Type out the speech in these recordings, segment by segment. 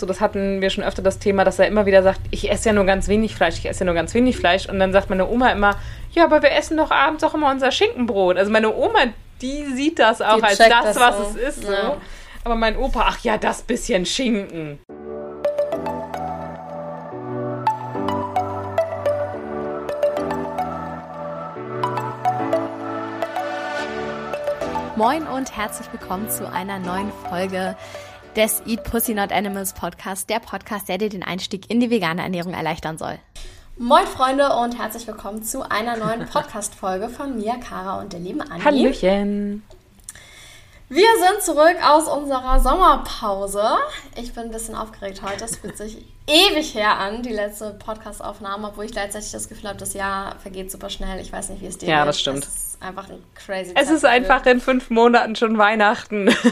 So, das hatten wir schon öfter das Thema, dass er immer wieder sagt, ich esse ja nur ganz wenig Fleisch, ich esse ja nur ganz wenig Fleisch. Und dann sagt meine Oma immer, ja, aber wir essen doch abends auch immer unser Schinkenbrot. Also meine Oma, die sieht das auch Die als das, das was so. es ist. So. Ja. Aber mein Opa, ach ja, das bisschen Schinken. Moin und herzlich willkommen zu einer neuen Folge des Eat Pussy Not Animals Podcast, der Podcast, der dir den Einstieg in die vegane Ernährung erleichtern soll. Moin Freunde und herzlich willkommen zu einer neuen Podcast-Folge von mir, Kara und der lieben Anni. Hallöchen. Wir sind zurück aus unserer Sommerpause. Ich bin ein bisschen aufgeregt heute. Es fühlt sich ewig her an, die letzte Podcast-Aufnahme, obwohl ich gleichzeitig das Gefühl habe, das Jahr vergeht super schnell. Ich weiß nicht, wie es dir Ja, geht. das stimmt. Es ist einfach ein crazy Es ist Zeitgefühl. einfach in fünf Monaten schon Weihnachten.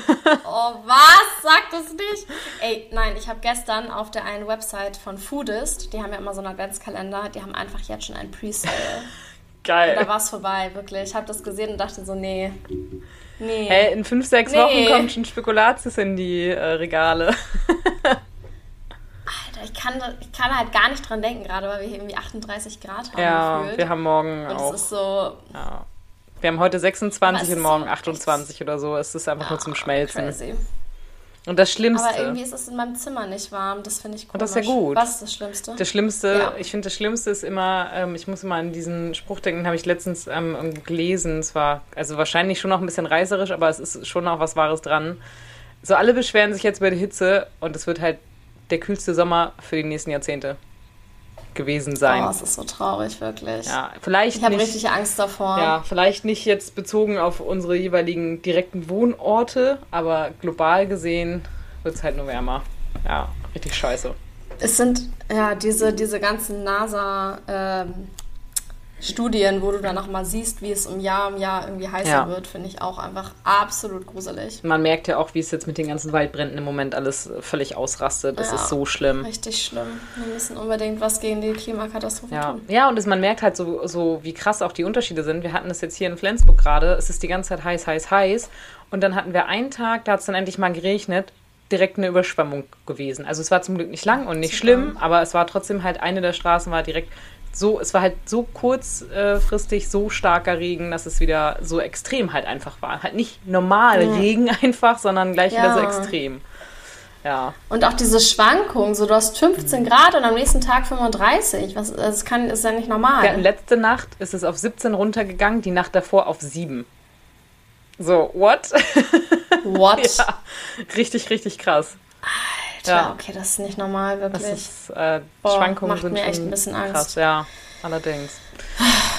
Oh, was? Sag das nicht. Ey, nein, ich habe gestern auf der einen Website von Foodist, die haben ja immer so einen Adventskalender, die haben einfach jetzt schon einen Pre-Sale. Da Geil. war es vorbei, wirklich. Ich habe das gesehen und dachte so, nee. Nee. Hey, in fünf, sechs Nee. Wochen kommt schon Spekulatius in die äh, Regale. Alter, ich kann, ich kann halt gar nicht dran denken, gerade weil wir hier irgendwie 38 Grad haben Ja, gefühlt. wir haben morgen und auch. es ist so Ja. Wir haben heute Aber 26 es und morgen so 28 oder so. Es ist einfach nur zum Schmelzen. crazy. Und das Schlimmste. Aber irgendwie ist es in meinem Zimmer nicht warm. Das finde ich komisch. Und das ist ja gut. Was ist das Schlimmste? Das Schlimmste, Ja. ich finde, das Schlimmste ist immer, ähm, ich muss immer an diesen Spruch denken, den habe ich letztens ähm, gelesen. Es war also wahrscheinlich schon noch ein bisschen reißerisch, aber es ist schon noch was Wahres dran. So, alle beschweren sich jetzt über die Hitze und es wird halt der kühlste Sommer für die nächsten Jahrzehnte gewesen sein. oh, es ist so traurig, wirklich. ja, vielleicht Ich habe richtig Angst davor. Ja, vielleicht nicht jetzt bezogen auf unsere jeweiligen direkten Wohnorte, aber global gesehen wird es halt nur wärmer. Ja, richtig scheiße. Es sind ja diese, diese ganzen NASA-Studien, wo du dann noch mal siehst, wie es um Jahr um Jahr irgendwie heißer Ja. wird, finde ich auch einfach absolut gruselig. Man merkt ja auch, wie es jetzt mit den ganzen Waldbränden im Moment alles völlig ausrastet. Das Ja. ist so schlimm. Richtig schlimm. Wir müssen unbedingt was gegen die Klimakatastrophe Ja, tun. ja und es, man merkt halt so, so, wie krass auch die Unterschiede sind. Wir hatten das jetzt hier in Flensburg gerade. Es ist die ganze Zeit heiß, heiß, heiß. Und dann hatten wir einen Tag, da hat es dann endlich mal geregnet, direkt eine Überschwemmung gewesen. Also es war zum Glück nicht lang und nicht Super. schlimm, aber es war trotzdem halt eine der Straßen war direkt so, es war halt so kurzfristig so starker Regen, dass es wieder so extrem halt einfach war. Halt nicht normal Regen einfach, sondern gleich wieder so Ja. extrem. Ja. Und auch diese Schwankung, so du hast 15 Grad und am nächsten Tag 35. Was, das kann, ist ja nicht normal. Ja, letzte Nacht ist es auf 17 runtergegangen, die Nacht davor auf 7. So, what? What? ja, richtig, richtig krass. Ja. okay, das ist nicht normal, wirklich. Das ist, äh, Boah, Schwankungen macht sind mir echt ein bisschen Angst. krass, ja, allerdings.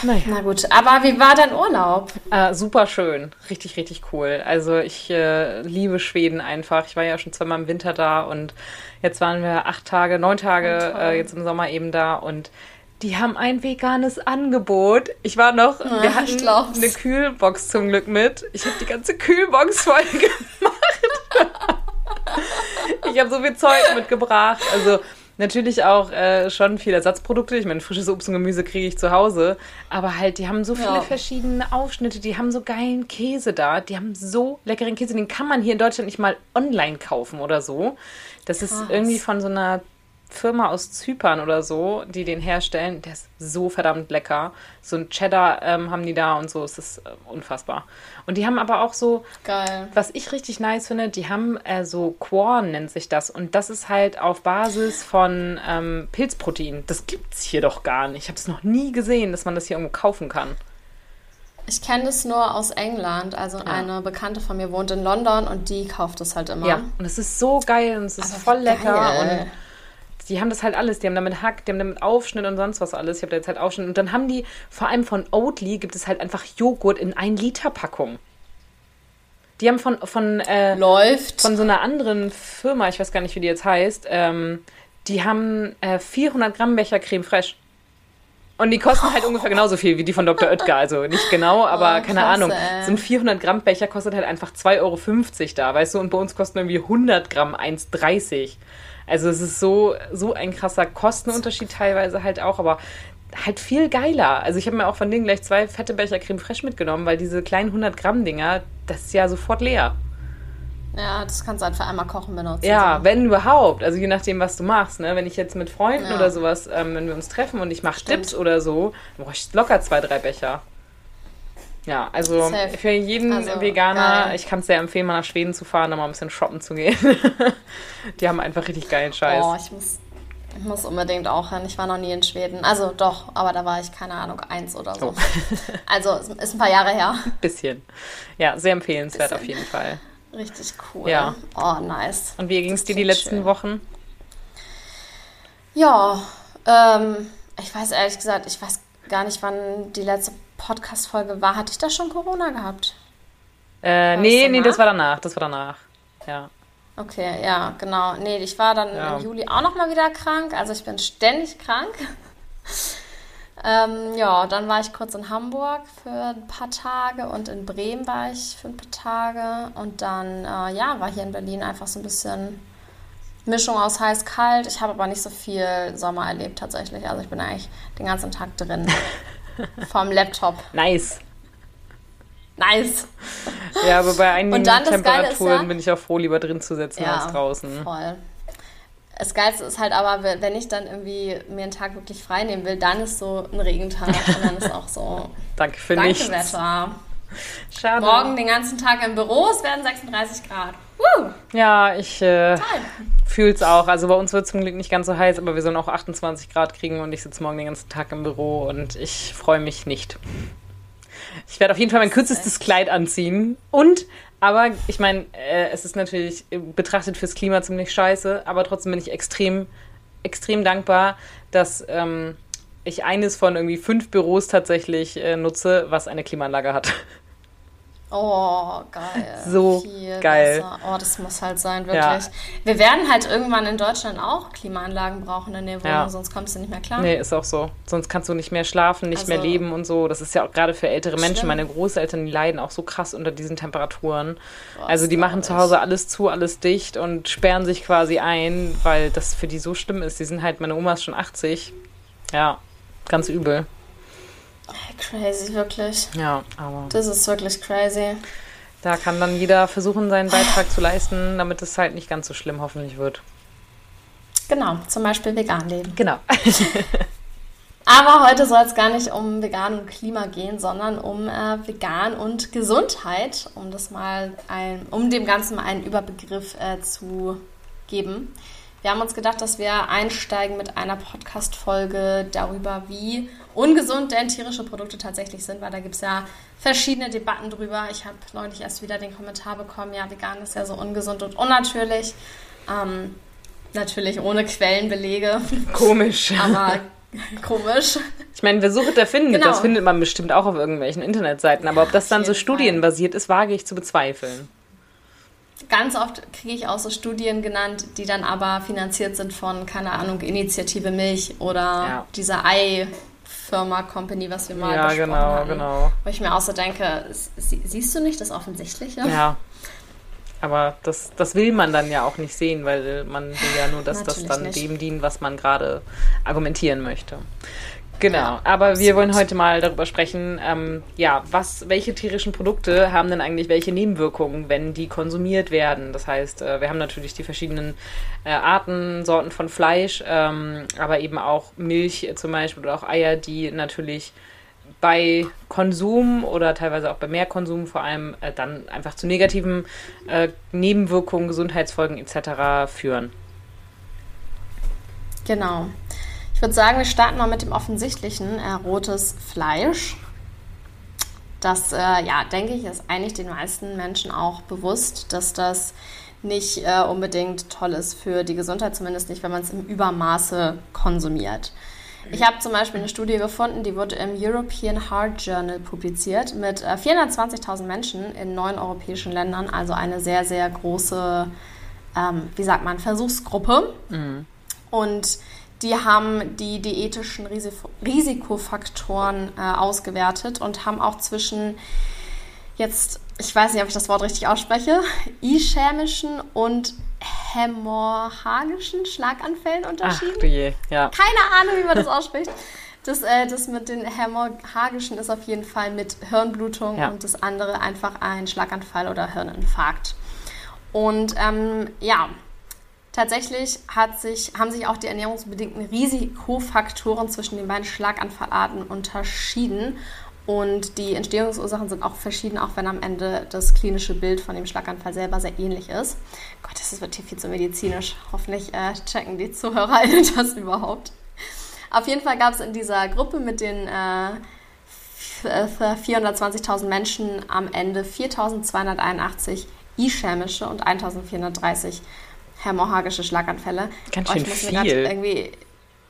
Naja, Na gut, aber wie war dein Urlaub? äh, super schön, richtig, richtig cool. Also ich äh, liebe Schweden einfach. Ich war ja schon zweimal im Winter da und jetzt waren wir acht Tage, neun Tage Oh, äh, jetzt im Sommer eben da und die haben ein veganes Angebot. Ich war noch, Ja, wir hatten eine Kühlbox zum Glück mit. Ich habe die ganze Kühlbox voll gemacht. Ich habe so viel Zeug mitgebracht. Also natürlich auch äh, schon viele Ersatzprodukte. Ich meine, frisches Obst und Gemüse kriege ich zu Hause. Aber halt, die haben so viele Ja. verschiedene Aufschnitte. Die haben so geilen Käse da. Die haben so leckeren Käse. Den kann man hier in Deutschland nicht mal online kaufen oder so. Das ist Krass. irgendwie von so einer Firma aus Zypern oder so, die den herstellen. Der ist so verdammt lecker. So ein Cheddar ähm, haben die da und so. Es ist äh, unfassbar. Und die haben aber auch so, Geil. was ich richtig nice finde, die haben äh, so Quorn nennt sich das. Und das ist halt auf Basis von ähm, Pilzprotein. Das gibt's hier doch gar nicht. Ich habe es noch nie gesehen, dass man das hier irgendwo kaufen kann. Ich kenne das nur aus England. Also eine Bekannte von mir wohnt in London und die kauft das halt immer. Ja, und es ist so geil und es ist Aber voll wie lecker. Und die haben das halt alles. Die haben damit Hack, die haben damit Aufschnitt und sonst was alles. Ich habe da jetzt halt Aufschnitt. Und dann haben die, vor allem von Oatly, gibt es halt einfach Joghurt in 1 Liter Packung. Die haben von, von, äh, Läuft. von so einer anderen Firma, ich weiß gar nicht, wie die jetzt heißt, ähm, die haben äh, 400 Gramm Becher Creme Fraiche. Und die kosten halt ungefähr genauso viel wie die von Dr. Oetker. Also nicht genau, aber Oh, keine klasse, Ahnung. ey. So ein 400 Gramm Becher kostet halt einfach 2,50 Euro da, weißt du? Und bei uns kosten irgendwie 100 Gramm 1,30. Also es ist so, so ein krasser Kostenunterschied teilweise halt auch, aber halt viel geiler. Also ich habe mir auch von denen gleich zwei fette Becher Creme Fraiche mitgenommen, weil diese kleinen 100 Gramm Dinger, das ist ja sofort leer. Ja, das kannst du halt für einmal kochen benutzen. Ja, so. wenn überhaupt. Also je nachdem, was du machst. Ne? Wenn ich jetzt mit Freunden ja. oder sowas, ähm, wenn wir uns treffen und ich mache Dips oder so, dann brauche ich locker zwei, drei Becher. Ja, also Safe. für jeden also, Veganer, geil. ich kann es sehr empfehlen, mal nach Schweden zu fahren, da mal ein bisschen shoppen zu gehen. Die haben einfach richtig geilen Scheiß. Oh, ich muss, ich muss unbedingt auch hin. Ich war noch nie in Schweden. Also doch, aber da war ich, keine Ahnung, eins oder so. Oh. also ist ein paar Jahre her. Bisschen. Ja, sehr empfehlenswert Bisschen. auf jeden Fall. Richtig cool. Ja. Oh, nice. Und wie ging es dir die letzten schön. Wochen? Ja, ähm, ich weiß ehrlich gesagt, ich weiß gar nicht, wann die letzte Podcast-Folge war. Hatte ich da schon Corona gehabt? Äh, nee, nee, das war danach. Das war danach. Ja. Okay, ja, genau. Nee, ich war dann ja. im Juli auch nochmal wieder krank. Also ich bin ständig krank. ähm, ja, dann war ich kurz in Hamburg für ein paar Tage und in Bremen war ich für ein paar Tage. Und dann, äh, ja, war hier in Berlin einfach so ein bisschen Mischung aus heiß-kalt. Ich habe aber nicht so viel Sommer erlebt tatsächlich. Also ich bin eigentlich den ganzen Tag drin. vom Laptop. Nice. Nice. Ja, aber bei einigen Temperaturen ja, bin ich auch froh, lieber drin zu sitzen ja, als draußen. Voll. Das Geilste ist halt aber, wenn ich dann irgendwie mir einen Tag wirklich frei nehmen will, dann ist so ein Regentag und dann ist auch so. Danke für Danke nichts. Wetter. Schade. Morgen den ganzen Tag im Büro, es werden 36 Grad. Woo! Ja, ich äh, fühle es auch. Also bei uns wird es zum Glück nicht ganz so heiß, aber wir sollen auch 28 Grad kriegen und ich sitze morgen den ganzen Tag im Büro und ich freue mich nicht. Ich werde auf jeden Fall mein kürzestes Kleid anziehen. Und, aber ich meine, äh, es ist natürlich betrachtet fürs Klima ziemlich scheiße, aber trotzdem bin ich extrem, extrem dankbar, dass ähm, ich eines von irgendwie fünf Büros tatsächlich äh, nutze, was eine Klimaanlage hat. Oh, geil. So Viel geil. Besser. Oh, das muss halt sein, wirklich. Ja. Wir werden halt irgendwann in Deutschland auch Klimaanlagen brauchen in der Wohnung, ja. sonst kommst du nicht mehr klar. Nee, ist auch so. Sonst kannst du nicht mehr schlafen, nicht also, mehr leben und so. Das ist ja auch gerade für ältere Menschen. Stimmt. Meine Großeltern, die leiden auch so krass unter diesen Temperaturen. Boah, also die machen zu Hause alles zu, alles dicht und sperren sich quasi ein, weil das für die so schlimm ist. Die sind halt, meine Oma ist schon 80. Ja, ganz übel. Crazy, wirklich. Ja, aber. Das ist wirklich crazy. Da kann dann jeder versuchen, seinen Beitrag zu leisten, damit es halt nicht ganz so schlimm hoffentlich wird. Genau, zum Beispiel vegan leben. Genau. Aber heute soll es gar nicht um vegan und Klima gehen, sondern um äh, vegan und Gesundheit, um das mal ein, um dem Ganzen mal einen Überbegriff äh, zu geben. Wir haben uns gedacht, dass wir einsteigen mit einer Podcast-Folge darüber, wie ungesund denn tierische Produkte tatsächlich sind, weil da gibt es ja verschiedene Debatten drüber. Ich habe neulich erst wieder den Kommentar bekommen, ja, vegan ist ja so ungesund und unnatürlich. Ähm, natürlich ohne Quellenbelege. Komisch. Aber komisch. Ich meine, wer sucht, der findet. Genau. Das findet man bestimmt auch auf irgendwelchen Internetseiten. Aber ob das dann so studienbasiert ist, wage ich zu bezweifeln ganz oft kriege ich auch so Studien genannt, die dann aber finanziert sind von, keine Ahnung, Initiative Milch oder ja. dieser Ei-Firma Company, was wir mal ja, besprochen genau, hatten. Genau. Wo ich mir auch so denke, siehst du nicht das Offensichtliche? Ja. Aber das, das will man dann ja auch nicht sehen, weil man will ja nur, dass das dann nicht. dem dient, was man gerade argumentieren möchte. Genau, aber wir wollen heute mal darüber sprechen, ähm, ja, was, welche tierischen Produkte haben denn eigentlich welche Nebenwirkungen, wenn die konsumiert werden? Das heißt, äh, wir haben natürlich die verschiedenen äh, Arten, Sorten von Fleisch, ähm, aber eben auch Milch zum Beispiel oder auch Eier, die natürlich bei Konsum oder teilweise auch bei Mehrkonsum vor allem äh, dann einfach zu negativen äh, Nebenwirkungen, Gesundheitsfolgen etc. führen. Genau. Ich würde sagen, wir starten mal mit dem offensichtlichen, äh, rotes Fleisch. Das, äh, ja, denke ich, ist eigentlich den meisten Menschen auch bewusst, dass das nicht äh, unbedingt toll ist für die Gesundheit, zumindest nicht, wenn man es im Übermaße konsumiert. Ich habe zum Beispiel eine Studie gefunden, die wurde im European Heart Journal publiziert mit 420.000 äh, Menschen in neun europäischen Ländern, also eine sehr, sehr große, ähm, wie sagt man, Versuchsgruppe. Mhm. Und die haben die diätischen Risikofaktoren äh, ausgewertet und haben auch zwischen jetzt, ich weiß nicht, ob ich das Wort richtig ausspreche, ischämischen und hämorrhagischen Schlaganfällen unterschieden. Ach, je, ja. Keine Ahnung, wie man das ausspricht. Das, äh, das mit den hämorrhagischen ist auf jeden Fall mit Hirnblutung ja. und das andere einfach ein Schlaganfall oder Hirninfarkt. Und ähm, ja, tatsächlich sich, haben sich auch die ernährungsbedingten Risikofaktoren zwischen den beiden Schlaganfallarten unterschieden. Und die Entstehungsursachen sind auch verschieden, auch wenn am Ende das klinische Bild von dem Schlaganfall selber sehr ähnlich ist. Gott, das wird hier viel zu medizinisch. Hoffentlich äh, checken die Zuhörer das überhaupt. Auf jeden Fall gab es in dieser Gruppe mit den äh, 420.000 Menschen am Ende 4.281 ischämische und 1.430 hämorrhagische Schlaganfälle. Ganz schön oh, viel.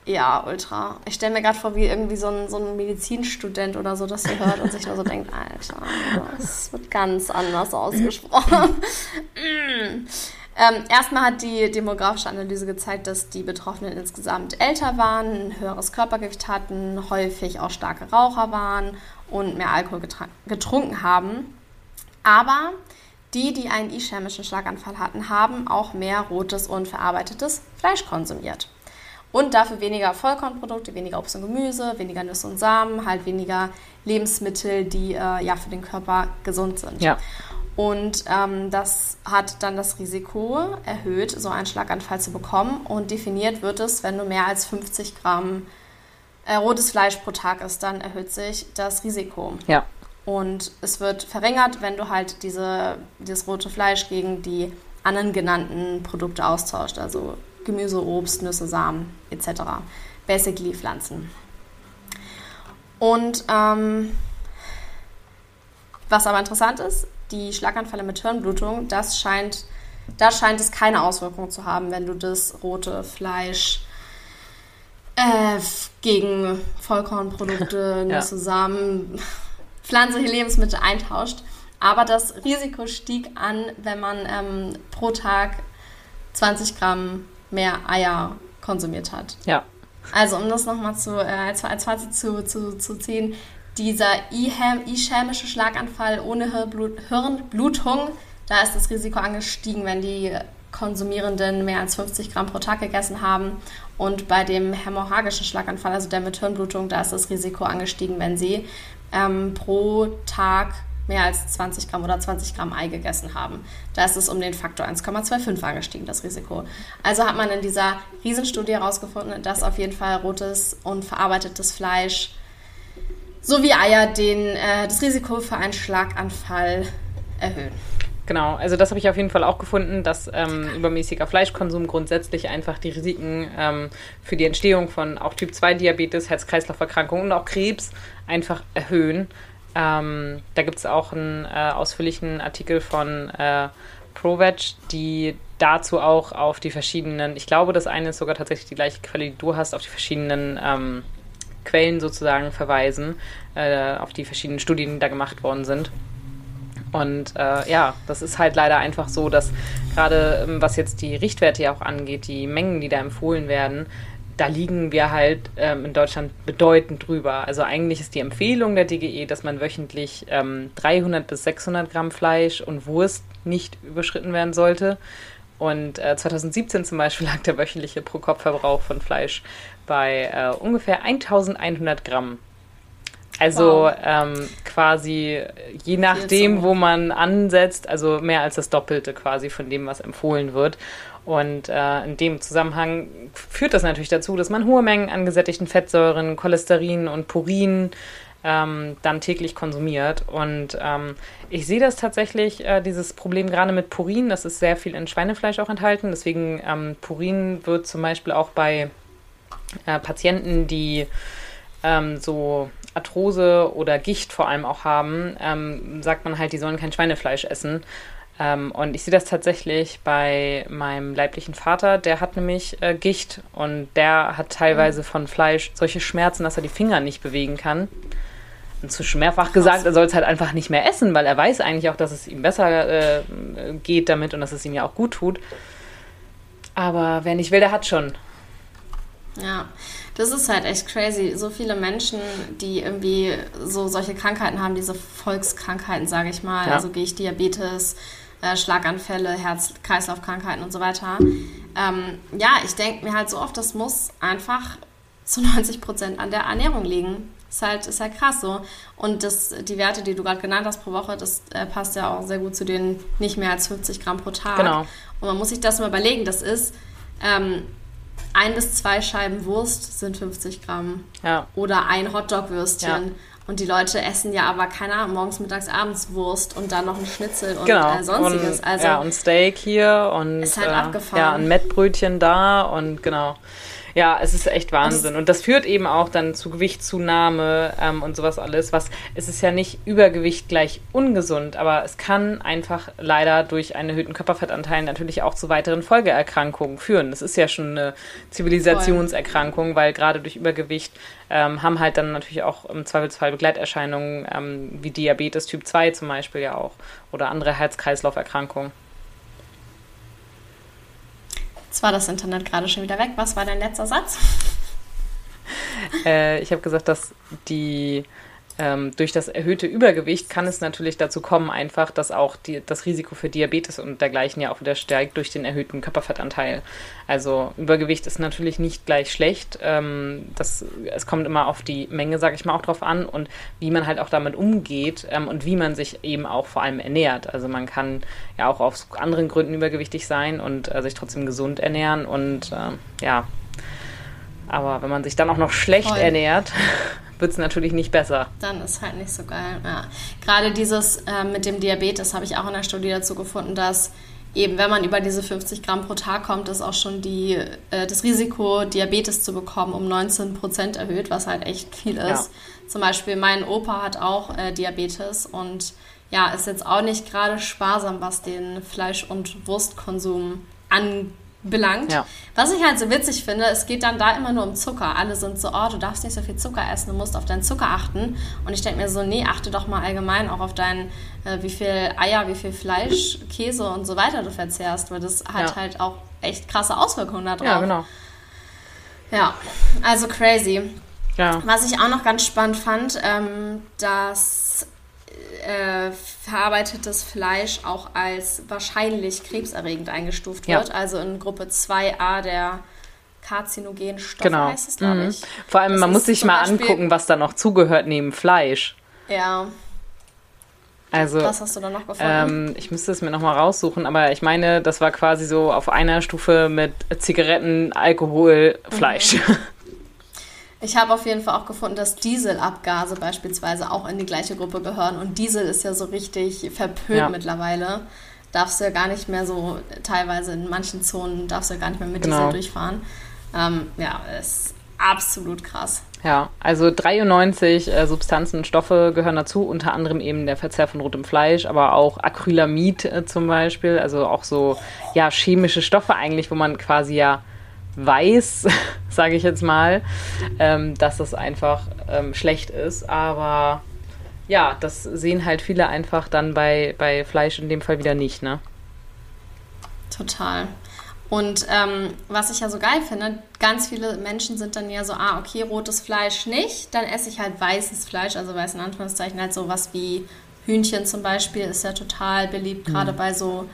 ja, ultra. Ich stelle mir gerade vor, wie irgendwie so ein, so ein Medizinstudent oder so das hier hört und sich nur so denkt, Alter, das wird ganz anders ausgesprochen. mm. ähm, erstmal hat die demografische Analyse gezeigt, dass die Betroffenen insgesamt älter waren, ein höheres Körpergewicht hatten, häufig auch starke Raucher waren und mehr Alkohol getrunken haben. Aber die, die einen ischämischen Schlaganfall hatten, haben auch mehr rotes und verarbeitetes Fleisch konsumiert. Und dafür weniger Vollkornprodukte, weniger Obst und Gemüse, weniger Nüsse und Samen, halt weniger Lebensmittel, die äh, ja für den Körper gesund sind. Ja. Und ähm, das hat dann das Risiko erhöht, so einen Schlaganfall zu bekommen. Und definiert wird es, wenn du mehr als 50 Gramm äh, rotes Fleisch pro Tag isst, dann erhöht sich das Risiko. Ja. Und es wird verringert, wenn du halt diese, dieses rote Fleisch gegen die anderen genannten Produkte austauscht. Also Gemüse, Obst, Nüsse, Samen etc. Basically Pflanzen. Und ähm, was aber interessant ist, die Schlaganfälle mit Hirnblutung, das scheint, da scheint es keine Auswirkung zu haben, wenn du das rote Fleisch äh, gegen Vollkornprodukte, Nüsse, ja. Samen, pflanzliche Lebensmittel eintauscht. Aber das Risiko stieg an, wenn man ähm, pro Tag 20 Gramm mehr Eier konsumiert hat. Ja. Also um das nochmal zu, äh, als, als Fazit zu, zu, zu ziehen, dieser ischämische Schlaganfall ohne Hirnblut, Hirnblutung, da ist das Risiko angestiegen, wenn die Konsumierenden mehr als 50 Gramm pro Tag gegessen haben. Und bei dem hämorrhagischen Schlaganfall, also der mit Hirnblutung, da ist das Risiko angestiegen, wenn sie ähm, pro Tag mehr als 20 Gramm oder 20 Gramm Ei gegessen haben. Da ist es um den Faktor 1,25 angestiegen, das Risiko. Also hat man in dieser Riesenstudie herausgefunden, dass auf jeden Fall rotes und verarbeitetes Fleisch sowie Eier den, äh, das Risiko für einen Schlaganfall erhöhen. Genau, also das habe ich auf jeden Fall auch gefunden, dass ähm, übermäßiger Fleischkonsum grundsätzlich einfach die Risiken ähm, für die Entstehung von auch Typ-2-Diabetes, Herz-Kreislauf-Erkrankungen und auch Krebs einfach erhöhen. Ähm, da gibt es auch einen äh, ausführlichen Artikel von äh, ProVeg, die dazu auch auf die verschiedenen, ich glaube, das eine ist sogar tatsächlich die gleiche Quelle, die du hast, auf die verschiedenen ähm, Quellen sozusagen verweisen, äh, auf die verschiedenen Studien, die da gemacht worden sind. Und äh, ja, das ist halt leider einfach so, dass gerade ähm, was jetzt die Richtwerte ja auch angeht, die Mengen, die da empfohlen werden, da liegen wir halt ähm, in Deutschland bedeutend drüber. Also eigentlich ist die Empfehlung der DGE, dass man wöchentlich ähm, 300 bis 600 Gramm Fleisch und Wurst nicht überschritten werden sollte. Und äh, 2017 zum Beispiel lag der wöchentliche Pro-Kopf-Verbrauch von Fleisch bei äh, ungefähr 1100 Gramm. Also wow. ähm, quasi je nachdem, wo man ansetzt, also mehr als das Doppelte quasi von dem, was empfohlen wird. Und äh, in dem Zusammenhang führt das natürlich dazu, dass man hohe Mengen an gesättigten Fettsäuren, Cholesterin und Purin ähm, dann täglich konsumiert. Und ähm, ich sehe das tatsächlich, äh, dieses Problem gerade mit Purin, das ist sehr viel in Schweinefleisch auch enthalten. Deswegen ähm, Purin wird zum Beispiel auch bei äh, Patienten, die ähm, so Arthrose oder Gicht vor allem auch haben, ähm, sagt man halt, die sollen kein Schweinefleisch essen. Ähm, und ich sehe das tatsächlich bei meinem leiblichen Vater, der hat nämlich äh, Gicht und der hat teilweise von Fleisch solche Schmerzen, dass er die Finger nicht bewegen kann. Und zu mehrfach gesagt, er soll es halt einfach nicht mehr essen, weil er weiß eigentlich auch, dass es ihm besser äh, geht damit und dass es ihm ja auch gut tut. Aber wer nicht will, der hat schon. Ja, das ist halt echt crazy. So viele Menschen, die irgendwie so solche Krankheiten haben, diese Volkskrankheiten, sage ich mal, ja. also Gicht, Diabetes, äh, Schlaganfälle, Herz-Kreislauf-Krankheiten und so weiter. Ähm, ja, ich denke mir halt so oft, das muss einfach zu 90 Prozent an der Ernährung liegen. Ist halt, ist halt krass so. Und das, die Werte, die du gerade genannt hast pro Woche, das äh, passt ja auch sehr gut zu den nicht mehr als 50 Gramm pro Tag. Genau. Und man muss sich das mal überlegen. Das ist ähm, ein bis zwei Scheiben Wurst sind 50 Gramm. Ja. Oder ein Hotdog-Würstchen. Ja. Und die Leute essen ja aber, keine Ahnung, morgens, mittags, abends Wurst und dann noch ein Schnitzel und Genau. äh, sonstiges. Und, also ja, und Steak hier und Ist halt äh, abgefahren. ja, ein Mettbrötchen da und genau. Ja, es ist echt Wahnsinn. Und das führt eben auch dann zu Gewichtszunahme ähm, und sowas alles. Was es ist ja nicht Übergewicht gleich ungesund, aber es kann einfach leider durch einen erhöhten Körperfettanteil natürlich auch zu weiteren Folgeerkrankungen führen. Das ist ja schon eine Zivilisationserkrankung, weil gerade durch Übergewicht ähm, haben halt dann natürlich auch im Zweifelsfall Begleiterscheinungen ähm, wie Diabetes Typ 2 zum Beispiel ja auch oder andere Herz-Kreislauf-Erkrankungen. Jetzt war das Internet gerade schon wieder weg. Was war dein letzter Satz? Äh, ich habe gesagt, dass die ähm, durch das erhöhte Übergewicht kann es natürlich dazu kommen, einfach, dass auch die, das Risiko für Diabetes und dergleichen ja auch wieder steigt durch den erhöhten Körperfettanteil. Also Übergewicht ist natürlich nicht gleich schlecht. Ähm, das, es kommt immer auf die Menge, sage ich mal, auch drauf an und wie man halt auch damit umgeht ähm, und wie man sich eben auch vor allem ernährt. Also man kann ja auch aus anderen Gründen übergewichtig sein und äh, sich trotzdem gesund ernähren und ähm, ja. Aber wenn man sich dann auch noch schlecht Voll. ernährt, wird es natürlich nicht besser. Dann ist halt nicht so geil. Ja. Gerade dieses äh, mit dem Diabetes habe ich auch in der Studie dazu gefunden, dass eben, wenn man über diese 50 Gramm pro Tag kommt, ist auch schon die, äh, das Risiko, Diabetes zu bekommen, um 19 Prozent erhöht, was halt echt viel ist. Zum Beispiel mein Opa hat auch äh, Diabetes und ja, ist jetzt auch nicht gerade sparsam, was den Fleisch- und Wurstkonsum anbelangt. Ja. Was ich halt so witzig finde, es geht dann da immer nur um Zucker. Alle sind so, oh, du darfst nicht so viel Zucker essen, du musst auf deinen Zucker achten. Und ich denke mir so, nee, achte doch mal allgemein auch auf dein, äh, wie viel Eier, wie viel Fleisch, Käse und so weiter du verzehrst, weil das hat Ja. halt auch echt krasse Auswirkungen darauf. Ja, genau. Ja, also crazy. Ja. Was ich auch noch ganz spannend fand, ähm, dass äh, verarbeitetes Fleisch auch als wahrscheinlich krebserregend eingestuft Ja. wird. Also in Gruppe 2a der karzinogenen Stoffe Genau. heißt es, glaube Mhm. ich. Vor allem, Das man muss sich mal Beispiel- angucken, was da noch zugehört neben Fleisch. Ja, Also, was hast du da noch gefunden? ähm, ich müsste es mir nochmal raussuchen, aber ich meine, das war quasi so auf einer Stufe mit Zigaretten, Alkohol, Fleisch. Mhm. Ich habe auf jeden Fall auch gefunden, dass Dieselabgase beispielsweise auch in die gleiche Gruppe gehören. Und Diesel ist ja so richtig verpönt Ja. mittlerweile. Darfst du ja gar nicht mehr so, teilweise in manchen Zonen darfst du ja gar nicht mehr mit Genau. Diesel durchfahren. Ähm, ja, ist absolut krass. Ja, also 93 äh, Substanzen und Stoffe gehören dazu, unter anderem eben der Verzehr von rotem Fleisch, aber auch Acrylamid äh, zum Beispiel, also auch so ja chemische Stoffe eigentlich, wo man quasi ja weiß, sage ich jetzt mal, ähm, dass das einfach ähm, schlecht ist, aber ja, das sehen halt viele einfach dann bei, bei Fleisch in dem Fall wieder nicht, ne? Total. Und ähm, was ich ja so geil finde, ganz viele Menschen sind dann ja so, ah, okay, rotes Fleisch nicht, dann esse ich halt weißes Fleisch, also weiß in Anführungszeichen halt sowas wie Hühnchen zum Beispiel, ist ja total beliebt, gerade bei so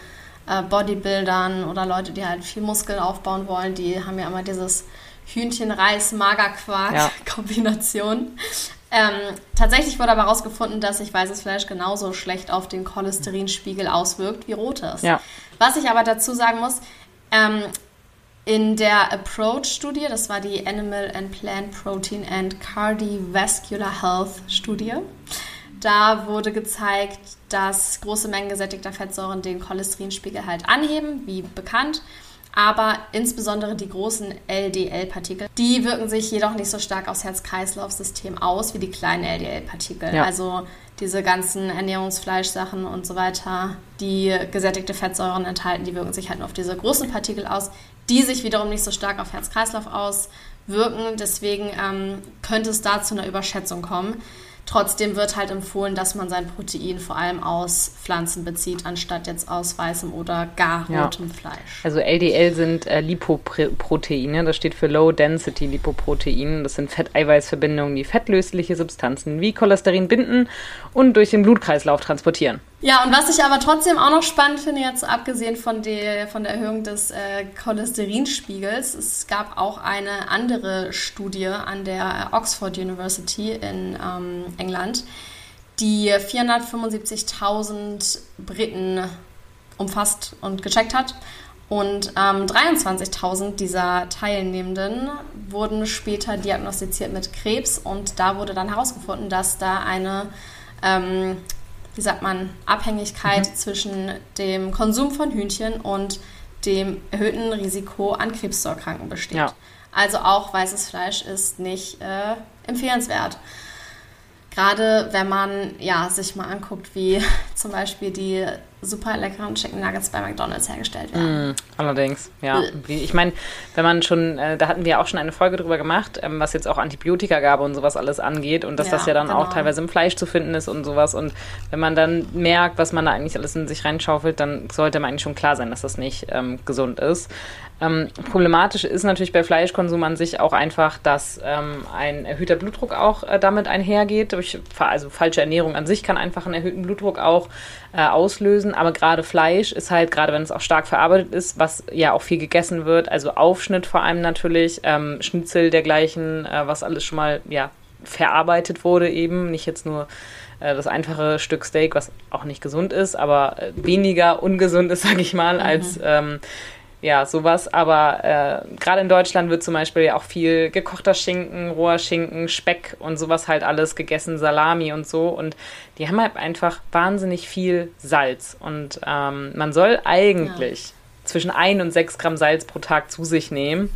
äh, Bodybuildern oder Leute, die halt viel Muskeln aufbauen wollen, die haben ja immer dieses Hühnchen-Reis-Magerquark-Kombination. Ähm, tatsächlich wurde aber herausgefunden, dass sich weißes Fleisch genauso schlecht auf den Cholesterinspiegel auswirkt wie rotes. Ja. Was ich aber dazu sagen muss, ähm, in der Approach-Studie, das war die Animal and Plant Protein and Cardiovascular Health Studie, da wurde gezeigt, dass große Mengen gesättigter Fettsäuren den Cholesterinspiegel halt anheben, wie bekannt. Aber insbesondere die großen LDL-Partikel, die wirken sich jedoch nicht so stark aufs Herz-Kreislauf-System aus wie die kleinen LDL-Partikel. Ja. Also diese ganzen Ernährungsfleischsachen und so weiter, die gesättigte Fettsäuren enthalten, die wirken sich halt nur auf diese großen Partikel aus, die sich wiederum nicht so stark auf Herz-Kreislauf auswirken. Deswegen ähm, könnte es da zu einer Überschätzung kommen. Trotzdem wird halt empfohlen, dass man sein Protein vor allem aus Pflanzen bezieht, anstatt jetzt aus weißem oder gar Ja. rotem Fleisch. Also LDL sind äh, Lipoproteine, das steht für Low Density Lipoprotein. Das sind Fetteiweißverbindungen, die fettlösliche Substanzen wie Cholesterin binden und durch den Blutkreislauf transportieren. Ja, und was ich aber trotzdem auch noch spannend finde, jetzt abgesehen von der, von der Erhöhung des äh, Cholesterinspiegels, es gab auch eine andere Studie an der Oxford University in ähm, England, die 475.000 Briten umfasst und gecheckt hat. Und ähm, 23.000 dieser Teilnehmenden wurden später diagnostiziert mit Krebs und da wurde dann herausgefunden, dass da eine ähm, wie sagt man, Abhängigkeit mhm. zwischen dem Konsum von Hühnchen und dem erhöhten Risiko an Krebs zu erkranken besteht. Ja. Also auch weißes Fleisch ist nicht äh, empfehlenswert. Gerade wenn man ja, sich mal anguckt, wie zum Beispiel die super leckeren Chicken Nuggets bei McDonalds hergestellt werden. Mm, allerdings, ja. Ich meine, wenn man schon, äh, da hatten wir auch schon eine Folge drüber gemacht, ähm, was jetzt auch Antibiotikagabe und sowas alles angeht und dass ja, das ja dann genau. auch teilweise im Fleisch zu finden ist und sowas. Und wenn man dann merkt, was man da eigentlich alles in sich reinschaufelt, dann sollte man eigentlich schon klar sein, dass das nicht ähm, gesund ist. Ähm, problematisch ist natürlich bei Fleischkonsum an sich auch einfach, dass ähm, ein erhöhter Blutdruck auch äh, damit einhergeht. Durch, also falsche Ernährung an sich kann einfach einen erhöhten Blutdruck auch äh, auslösen. Aber gerade Fleisch ist halt, gerade wenn es auch stark verarbeitet ist, was ja auch viel gegessen wird, also Aufschnitt vor allem natürlich, ähm, Schnitzel dergleichen, äh, was alles schon mal ja verarbeitet wurde eben, nicht jetzt nur äh, das einfache Stück Steak, was auch nicht gesund ist, aber äh, weniger ungesund ist, sage ich mal, mhm. als ähm, ja, sowas. Aber äh, gerade in Deutschland wird zum Beispiel ja auch viel gekochter Schinken, roher Schinken, Speck und sowas halt alles gegessen, Salami und so. Und die haben halt einfach wahnsinnig viel Salz. Und ähm, man soll eigentlich ja. zwischen 1 und 6 Gramm Salz pro Tag zu sich nehmen.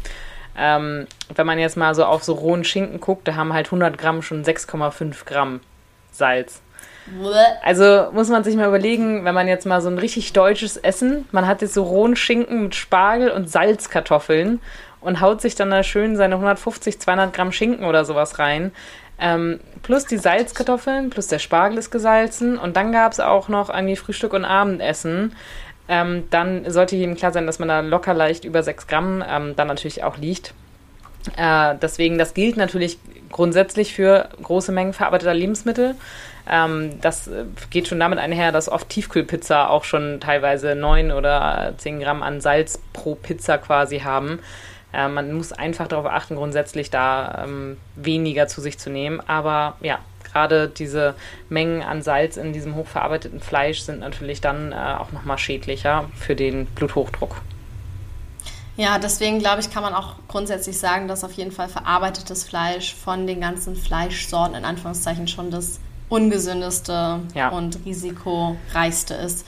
Ähm, wenn man jetzt mal so auf so rohen Schinken guckt, da haben halt 100 Gramm schon 6,5 Gramm Salz. Also muss man sich mal überlegen, wenn man jetzt mal so ein richtig deutsches Essen, man hat jetzt so rohen Schinken mit Spargel und Salzkartoffeln und haut sich dann da schön seine 150, 200 Gramm Schinken oder sowas rein. Ähm, plus die Salzkartoffeln, plus der Spargel ist gesalzen und dann gab es auch noch irgendwie Frühstück und Abendessen. Ähm, dann sollte jedem klar sein, dass man da locker leicht über 6 Gramm ähm, dann natürlich auch liegt. Äh, deswegen, das gilt natürlich grundsätzlich für große Mengen verarbeiteter Lebensmittel. Ähm, das äh, geht schon damit einher, dass oft Tiefkühlpizza auch schon teilweise 9 oder 10 Gramm an Salz pro Pizza quasi haben. Äh, man muss einfach darauf achten, grundsätzlich da ähm, weniger zu sich zu nehmen. Aber ja, gerade diese Mengen an Salz in diesem hochverarbeiteten Fleisch sind natürlich dann äh, auch nochmal schädlicher für den Bluthochdruck. Ja, deswegen glaube ich, kann man auch grundsätzlich sagen, dass auf jeden Fall verarbeitetes Fleisch von den ganzen Fleischsorten in Anführungszeichen schon das ungesündeste ja. und risikoreichste ist.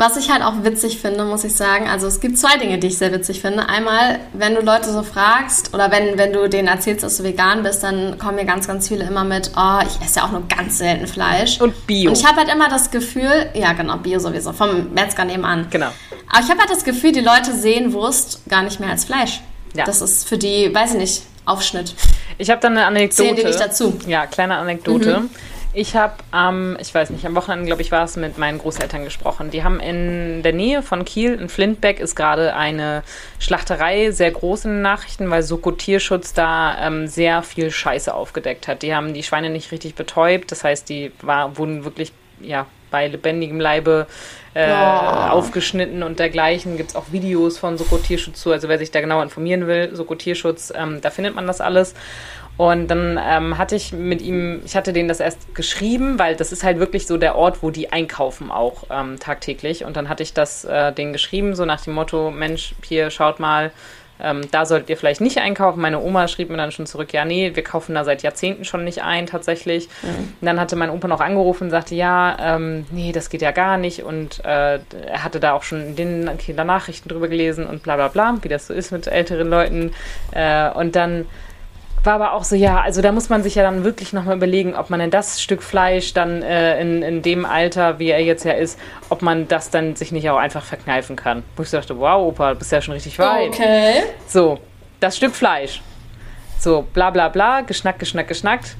Was ich halt auch witzig finde, muss ich sagen, also es gibt zwei Dinge, die ich sehr witzig finde. Einmal, wenn du Leute so fragst oder wenn, wenn du denen erzählst, dass du vegan bist, dann kommen mir ganz, ganz viele immer mit, oh, ich esse ja auch nur ganz selten Fleisch. Und Bio. Und ich habe halt immer das Gefühl, ja genau, Bio sowieso, vom Metzger nebenan. Genau. Aber ich habe halt das Gefühl, die Leute sehen Wurst gar nicht mehr als Fleisch. Ja. Das ist für die, weiß ich nicht, Aufschnitt. Ich habe da eine Anekdote. Zählen die nicht dazu. Ja, kleine Anekdote. Mhm. Ich habe am, ähm, ich weiß nicht, am Wochenende, glaube ich, war es mit meinen Großeltern gesprochen. Die haben in der Nähe von Kiel, in Flintbeck, ist gerade eine Schlachterei sehr groß in den Nachrichten, weil Soko Tierschutz da ähm, sehr viel Scheiße aufgedeckt hat. Die haben die Schweine nicht richtig betäubt, das heißt, die war, wurden wirklich ja, bei lebendigem Leibe äh, oh. aufgeschnitten und dergleichen. Gibt es auch Videos von Soko Tierschutz zu, also wer sich da genau informieren will, Soko Tierschutz, ähm, da findet man das alles. Und dann ähm, hatte ich mit ihm, ich hatte denen das erst geschrieben, weil das ist halt wirklich so der Ort, wo die einkaufen auch ähm, tagtäglich. Und dann hatte ich das äh, denen geschrieben, so nach dem Motto, Mensch, hier schaut mal, ähm, da solltet ihr vielleicht nicht einkaufen. Meine Oma schrieb mir dann schon zurück, ja, nee, wir kaufen da seit Jahrzehnten schon nicht ein, tatsächlich. Mhm. Und dann hatte mein Opa noch angerufen und sagte, ja, ähm, nee, das geht ja gar nicht. Und äh, er hatte da auch schon in den Kindernachrichten drüber gelesen und bla bla bla, wie das so ist mit älteren Leuten. Äh, und dann war aber auch so, ja, also da muss man sich ja dann wirklich nochmal überlegen, ob man denn das Stück Fleisch dann äh, in, in dem Alter, wie er jetzt ja ist, ob man das dann sich nicht auch einfach verkneifen kann. Wo ich dachte, wow, Opa, du bist ja schon richtig weit. Okay. So, das Stück Fleisch. So, bla bla bla, geschnackt, geschnackt, geschnackt.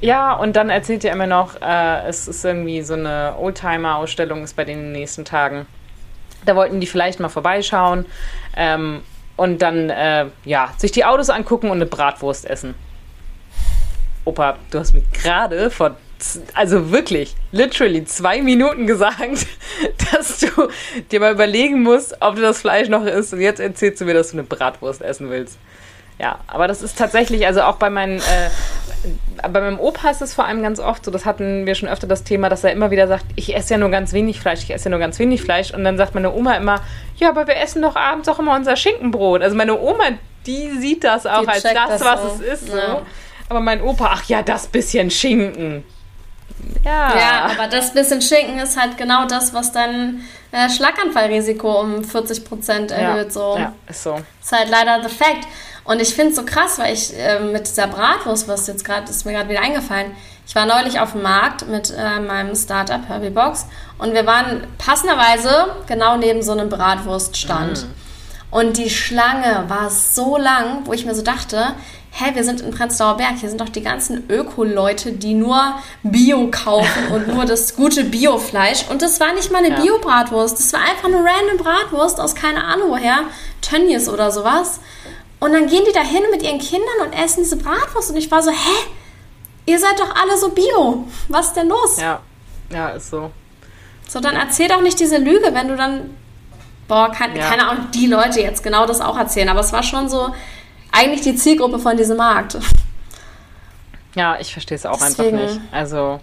Ja, und dann erzählt er immer noch, äh, es ist irgendwie so eine Oldtimer-Ausstellung ist bei den nächsten Tagen. Da wollten die vielleicht mal vorbeischauen. Ähm, und dann, äh, ja, sich die Autos angucken und eine Bratwurst essen. Opa, du hast mir gerade vor also wirklich, literally zwei Minuten gesagt, dass du dir mal überlegen musst, ob du das Fleisch noch isst. Und jetzt erzählst du mir, dass du eine Bratwurst essen willst. Ja, aber das ist tatsächlich, also auch bei meinen, äh, bei meinem Opa ist es vor allem ganz oft so, das hatten wir schon öfter das Thema, dass er immer wieder sagt, ich esse ja nur ganz wenig Fleisch, ich esse ja nur ganz wenig Fleisch. Und dann sagt meine Oma immer, ja, aber wir essen doch abends auch immer unser Schinkenbrot. Also meine Oma, die sieht das auch die als das, das, was auch. es ist. So. Ja. Aber mein Opa, ach ja, das bisschen Schinken. Ja. ja, aber das bisschen Schinken ist halt genau das, was dein äh, Schlaganfallrisiko um 40 Prozent erhöht. Ja, so. ja, ist so. Ist halt leider the fact. Und ich finde es so krass, weil ich äh, mit dieser Bratwurst, was jetzt gerade, ist mir gerade wieder eingefallen, ich war neulich auf dem Markt mit äh, meinem Startup Herbiebox und wir waren passenderweise genau neben so einem Bratwurststand. Mhm. Und die Schlange war so lang, wo ich mir so dachte, hä, wir sind in Prenzlauer Berg, hier sind doch die ganzen Öko-Leute, die nur Bio kaufen und nur das gute Bio-Fleisch. Und das war nicht mal eine ja. Bio-Bratwurst, das war einfach eine random Bratwurst aus keine Ahnung woher, Tönnies oder sowas. Und dann gehen die da hin mit ihren Kindern und essen diese Bratwurst. Und ich war so, hä? Ihr seid doch alle so bio. Was ist denn los? Ja, ja, ist so. So, dann erzähl doch nicht diese Lüge, wenn du dann, boah, kann, ja. keine Ahnung, die Leute jetzt genau das auch erzählen. Aber es war schon so, eigentlich die Zielgruppe von diesem Markt. Ja, ich verstehe es auch Deswegen. einfach nicht. Also,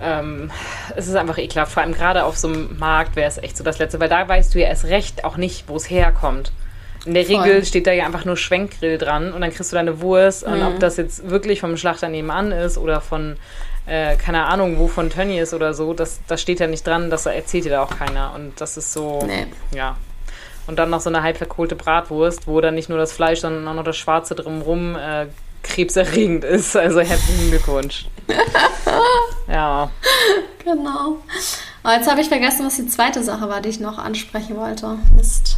ähm, es ist einfach ekelhaft. Vor allem gerade auf so einem Markt wäre es echt so das Letzte, weil da weißt du ja erst recht auch nicht, wo es herkommt. In der Voll. Regel steht da ja einfach nur Schwenkgrill dran und dann kriegst du deine Wurst. Mhm. Und ob das jetzt wirklich vom Schlachter nebenan ist oder von, äh, keine Ahnung, wo von Tönnies oder so, das, das steht ja nicht dran, das erzählt dir da auch keiner. Und das ist so, nee. ja, und dann noch so eine halb verkohlte Bratwurst, wo dann nicht nur das Fleisch, sondern auch noch das Schwarze drumherum äh, krebserregend ist. Also herzlichen Glückwunsch. ja. Genau. Aber jetzt habe ich vergessen, was die zweite Sache war, die ich noch ansprechen wollte. Mist.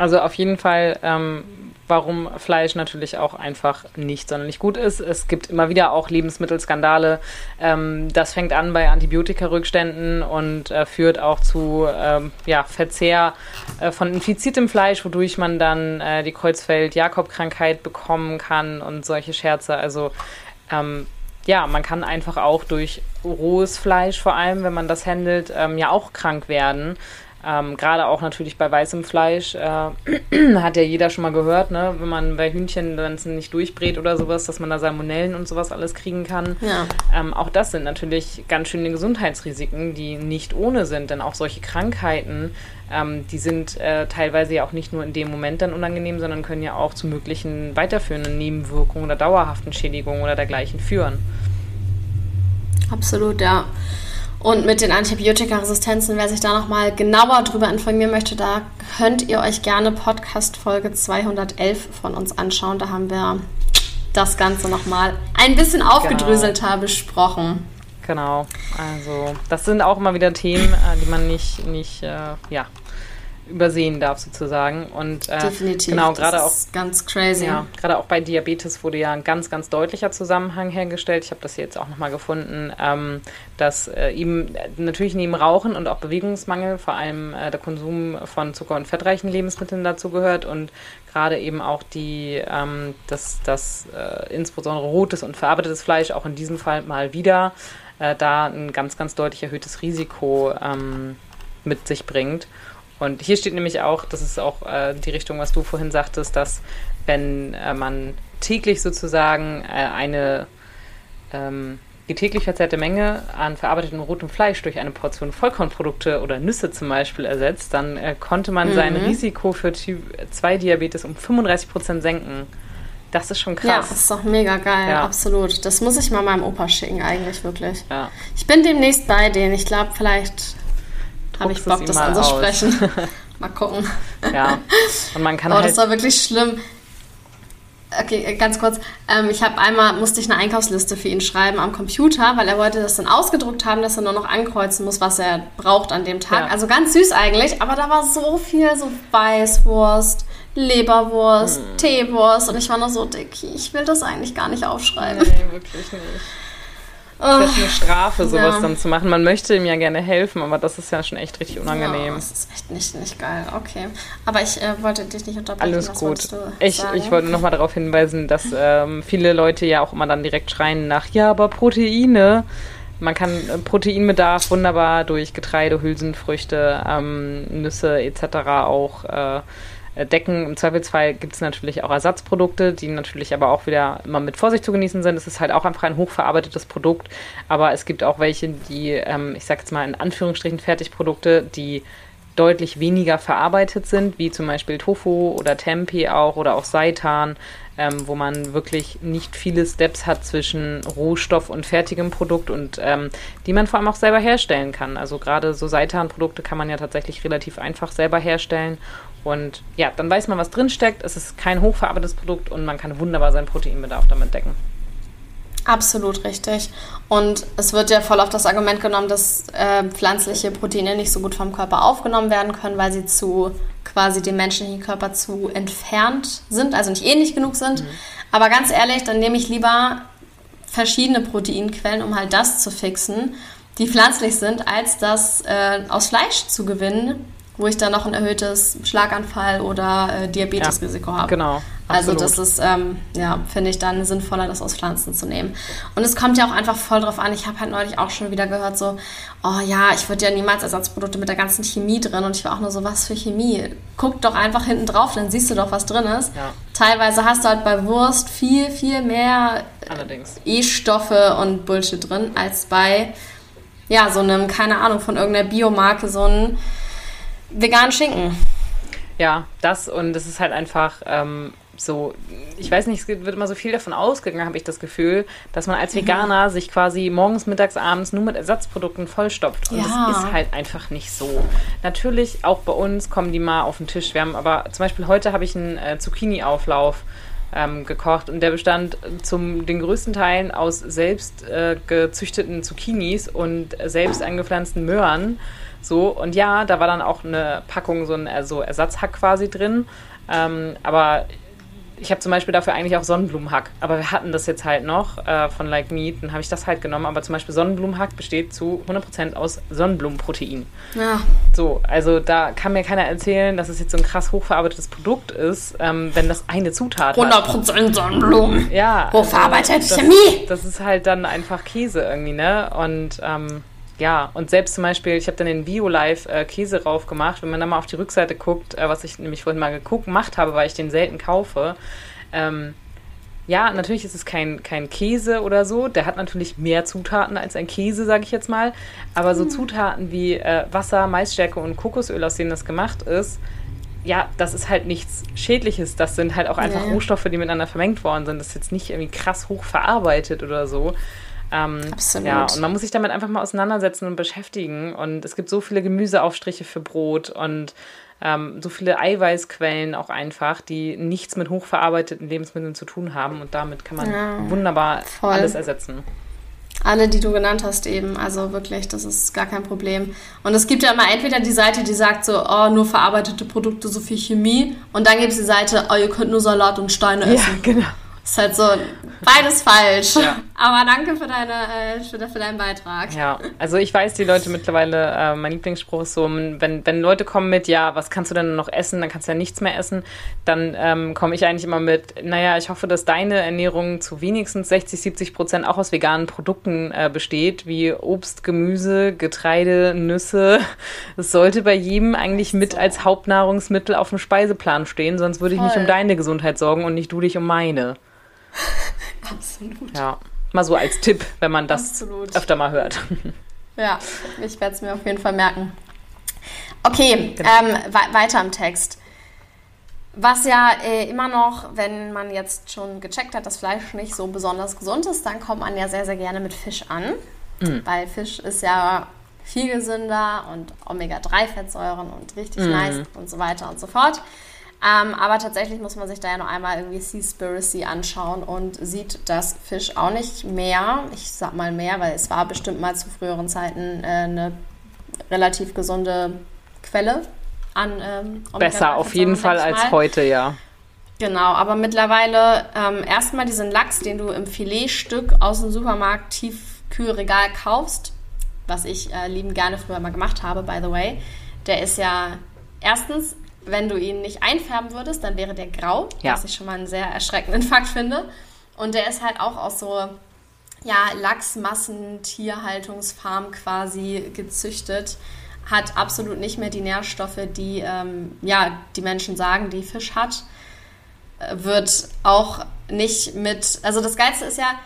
Also auf jeden Fall ähm, warum Fleisch natürlich auch einfach nicht sonderlich gut ist. Es gibt immer wieder auch Lebensmittelskandale. Ähm, das fängt an bei Antibiotikarückständen und äh, führt auch zu ähm, ja, Verzehr äh, von infiziertem Fleisch, wodurch man dann äh, die Kreuzfeld-Jakob-Krankheit bekommen kann und solche Scherze. Also ähm, ja, man kann einfach auch durch rohes Fleisch, vor allem wenn man das handelt, ähm, ja auch krank werden. Ähm, Gerade auch natürlich bei weißem Fleisch äh, hat ja jeder schon mal gehört, ne? wenn man bei Hühnchen dann nicht durchbrät oder sowas, dass man da Salmonellen und sowas alles kriegen kann. Ja. Ähm, auch das sind natürlich ganz schöne Gesundheitsrisiken, die nicht ohne sind, denn auch solche Krankheiten, ähm, die sind äh, teilweise ja auch nicht nur in dem Moment dann unangenehm, sondern können ja auch zu möglichen weiterführenden Nebenwirkungen oder dauerhaften Schädigungen oder dergleichen führen. Absolut, ja. Und mit den Antibiotikaresistenzen, wer sich da nochmal genauer drüber informieren möchte, da könnt ihr euch gerne Podcast Folge 211 von uns anschauen. Da haben wir das Ganze nochmal ein bisschen aufgedröselter genau. besprochen. Genau, also das sind auch immer wieder Themen, äh, die man nicht, nicht äh, ja, übersehen darf sozusagen. Und äh, Definitiv. Genau, gerade auch ganz crazy. Ja, gerade auch bei Diabetes wurde ja ein ganz, ganz deutlicher Zusammenhang hergestellt. Ich habe das jetzt auch nochmal gefunden, ähm, dass äh, eben natürlich neben Rauchen und auch Bewegungsmangel vor allem äh, der Konsum von Zucker- und fettreichen Lebensmitteln dazu gehört und gerade eben auch die, ähm, das, das äh, insbesondere rotes und verarbeitetes Fleisch auch in diesem Fall mal wieder äh, da ein ganz, ganz deutlich erhöhtes Risiko ähm, mit sich bringt. Und hier steht nämlich auch, das ist auch äh, die Richtung, was du vorhin sagtest, dass wenn äh, man täglich sozusagen äh, eine ähm, die täglich verzehrte Menge an verarbeitetem rotem Fleisch durch eine Portion Vollkornprodukte oder Nüsse zum Beispiel ersetzt, dann äh, konnte man mhm. sein Risiko für Typ 2 Diabetes um 35 Prozent senken. Das ist schon krass. Ja, das ist doch mega geil, ja. absolut. Das muss ich mal meinem Opa schicken, eigentlich wirklich. Ja. Ich bin demnächst bei denen. Ich glaube, vielleicht habe ich Bock, das anzusprechen. mal gucken. Ja. Und man kann oh, halt das war wirklich schlimm. Okay, äh, ganz kurz. Ähm, ich habe einmal, musste ich eine Einkaufsliste für ihn schreiben am Computer, weil er wollte das dann ausgedruckt haben, dass er nur noch ankreuzen muss, was er braucht an dem Tag. Ja. Also ganz süß eigentlich, aber da war so viel, so Weißwurst, Leberwurst, hm. Teewurst und ich war noch so dick, ich will das eigentlich gar nicht aufschreiben. Nee, wirklich nicht. Das ist eine Strafe, sowas ja. dann zu machen. Man möchte ihm ja gerne helfen, aber das ist ja schon echt richtig unangenehm. Ja, das ist echt nicht, nicht geil. Okay. Aber ich äh, wollte dich nicht unterbrechen. Alles gut. Ich, ich wollte nochmal darauf hinweisen, dass ähm, viele Leute ja auch immer dann direkt schreien nach, ja, aber Proteine. Man kann äh, Proteinbedarf wunderbar durch Getreide, Hülsenfrüchte, ähm, Nüsse etc. auch äh, decken. Im Zweifelsfall gibt es natürlich auch Ersatzprodukte, die natürlich aber auch wieder immer mit Vorsicht zu genießen sind. Es ist halt auch einfach ein hochverarbeitetes Produkt, aber es gibt auch welche, die, ähm, ich sage jetzt mal in Anführungsstrichen Fertigprodukte, die deutlich weniger verarbeitet sind, wie zum Beispiel Tofu oder Tempeh auch oder auch Seitan, ähm, wo man wirklich nicht viele Steps hat zwischen Rohstoff und fertigem Produkt und ähm, die man vor allem auch selber herstellen kann. Also gerade so Seitan-Produkte kann man ja tatsächlich relativ einfach selber herstellen und ja, dann weiß man, was drinsteckt. Es ist kein hochverarbeitetes Produkt und man kann wunderbar seinen Proteinbedarf damit decken. Absolut richtig. Und es wird ja voll auf das Argument genommen, dass äh, pflanzliche Proteine nicht so gut vom Körper aufgenommen werden können, weil sie zu quasi dem menschlichen Körper zu entfernt sind, also nicht ähnlich genug sind. Mhm. Aber ganz ehrlich, dann nehme ich lieber verschiedene Proteinquellen, um halt das zu fixen, die pflanzlich sind, als das äh, aus Fleisch zu gewinnen, wo ich dann noch ein erhöhtes Schlaganfall oder äh, Diabetesrisiko ja, habe. Genau. Also das ist, ähm, ja, finde ich dann sinnvoller, das aus Pflanzen zu nehmen. Und es kommt ja auch einfach voll drauf an. Ich habe halt neulich auch schon wieder gehört, so, oh ja, ich würde ja niemals Ersatzprodukte mit der ganzen Chemie drin. Und ich war auch nur so, was für Chemie? Guck doch einfach hinten drauf, dann siehst du doch, was drin ist. Ja. Teilweise hast du halt bei Wurst viel, viel mehr E-Stoffe und Bullshit drin, als bei, ja, so einem, keine Ahnung, von irgendeiner Biomarke, so ein veganen Schinken. Ja, das und es ist halt einfach ähm, so, ich weiß nicht, es wird immer so viel davon ausgegangen, habe ich das Gefühl, dass man als mhm. Veganer mhm. sich quasi morgens, mittags, abends nur mit Ersatzprodukten vollstopft. Und ja. das ist halt einfach nicht so. Natürlich, auch bei uns kommen die mal auf den Tisch. Wir haben aber, zum Beispiel heute habe ich einen äh, Zucchini-Auflauf ähm, gekocht und der bestand zum den größten Teilen aus selbst äh, gezüchteten Zucchinis und selbst angepflanzten Möhren. So, und ja, da war dann auch eine Packung, so ein also Ersatzhack quasi drin. Ähm, aber ich habe zum Beispiel dafür eigentlich auch Sonnenblumenhack. Aber wir hatten das jetzt halt noch äh, von Like Meat, dann habe ich das halt genommen. Aber zum Beispiel Sonnenblumenhack besteht zu 100% aus Sonnenblumenprotein. Ja. So, also da kann mir keiner erzählen, dass es jetzt so ein krass hochverarbeitetes Produkt ist, ähm, wenn das eine Zutat 100% hat. 100% Sonnenblumen. Ja. Hochverarbeitete also, Chemie. Das ist halt dann einfach Käse irgendwie, ne? Und ähm, ja, und selbst zum Beispiel, ich habe dann den Bio-Live äh, Käse rauf gemacht. Wenn man dann mal auf die Rückseite guckt, äh, was ich nämlich vorhin mal geguckt, gemacht habe, weil ich den selten kaufe. Ähm, ja, natürlich ist es kein, kein Käse oder so. Der hat natürlich mehr Zutaten als ein Käse, sage ich jetzt mal. Aber so hm. Zutaten wie äh, Wasser, Maisstärke und Kokosöl, aus denen das gemacht ist, ja, das ist halt nichts Schädliches. Das sind halt auch einfach nee. Rohstoffe, die miteinander vermengt worden sind. Das ist jetzt nicht irgendwie krass hoch verarbeitet oder so. Ähm, Absolut. Ja, und man muss sich damit einfach mal auseinandersetzen und beschäftigen. Und es gibt so viele Gemüseaufstriche für Brot und ähm, so viele Eiweißquellen auch einfach, die nichts mit hochverarbeiteten Lebensmitteln zu tun haben. Und damit kann man ja, wunderbar voll. alles ersetzen. Alle, die du genannt hast, eben. Also wirklich, das ist gar kein Problem. Und es gibt ja immer entweder die Seite, die sagt so, oh, nur verarbeitete Produkte, so viel Chemie. Und dann gibt es die Seite, oh, ihr könnt nur Salat und Steine essen. Ja, genau. Ist halt so beides falsch. Ja. Aber danke für, deine, äh, für, für, deinen Beitrag. Ja, also ich weiß, die Leute mittlerweile, äh, mein Lieblingsspruch ist so, wenn, wenn Leute kommen mit, ja, was kannst du denn noch essen, dann kannst du ja nichts mehr essen, dann ähm, komme ich eigentlich immer mit, naja, ich hoffe, dass deine Ernährung zu wenigstens 60, 70 Prozent auch aus veganen Produkten äh, besteht, wie Obst, Gemüse, Getreide, Nüsse. Das sollte bei jedem eigentlich mit als Hauptnahrungsmittel auf dem Speiseplan stehen, sonst würde ich Voll. mich um deine Gesundheit sorgen und nicht du dich um meine. Absolut. Ja, mal so als Tipp, wenn man das Absolut. öfter mal hört. Ja, ich werde es mir auf jeden Fall merken. Okay, genau. ähm, weiter im Text. Was ja äh, immer noch, wenn man jetzt schon gecheckt hat, dass Fleisch nicht so besonders gesund ist, dann kommt man ja sehr, sehr gerne mit Fisch an. Mhm. Weil Fisch ist ja viel gesünder und Omega-3-Fettsäuren und richtig mhm. nice und so weiter und so fort. Ähm, aber tatsächlich muss man sich da ja noch einmal irgendwie Seaspiracy anschauen und sieht, dass Fisch auch nicht mehr, ich sag mal mehr, weil es war bestimmt mal zu früheren Zeiten äh, eine relativ gesunde Quelle an ähm, Besser auf jeden Fall als heute, ja. Genau, aber mittlerweile ähm, erstmal diesen Lachs, den du im Filetstück aus dem Supermarkt tief Kühlregal kaufst, was ich äh, lieben gerne früher mal gemacht habe, by the way, der ist ja erstens, wenn du ihn nicht einfärben würdest, dann wäre der grau, ja. was ich schon mal einen sehr erschreckenden Fakt finde. Und der ist halt auch aus so ja, Lachsmassen, Tierhaltungsfarm quasi gezüchtet hat absolut nicht mehr die Nährstoffe, die ähm, ja, die Menschen sagen, die Fisch hat. Äh, wird auch nicht mit, also das Geilste ist ja,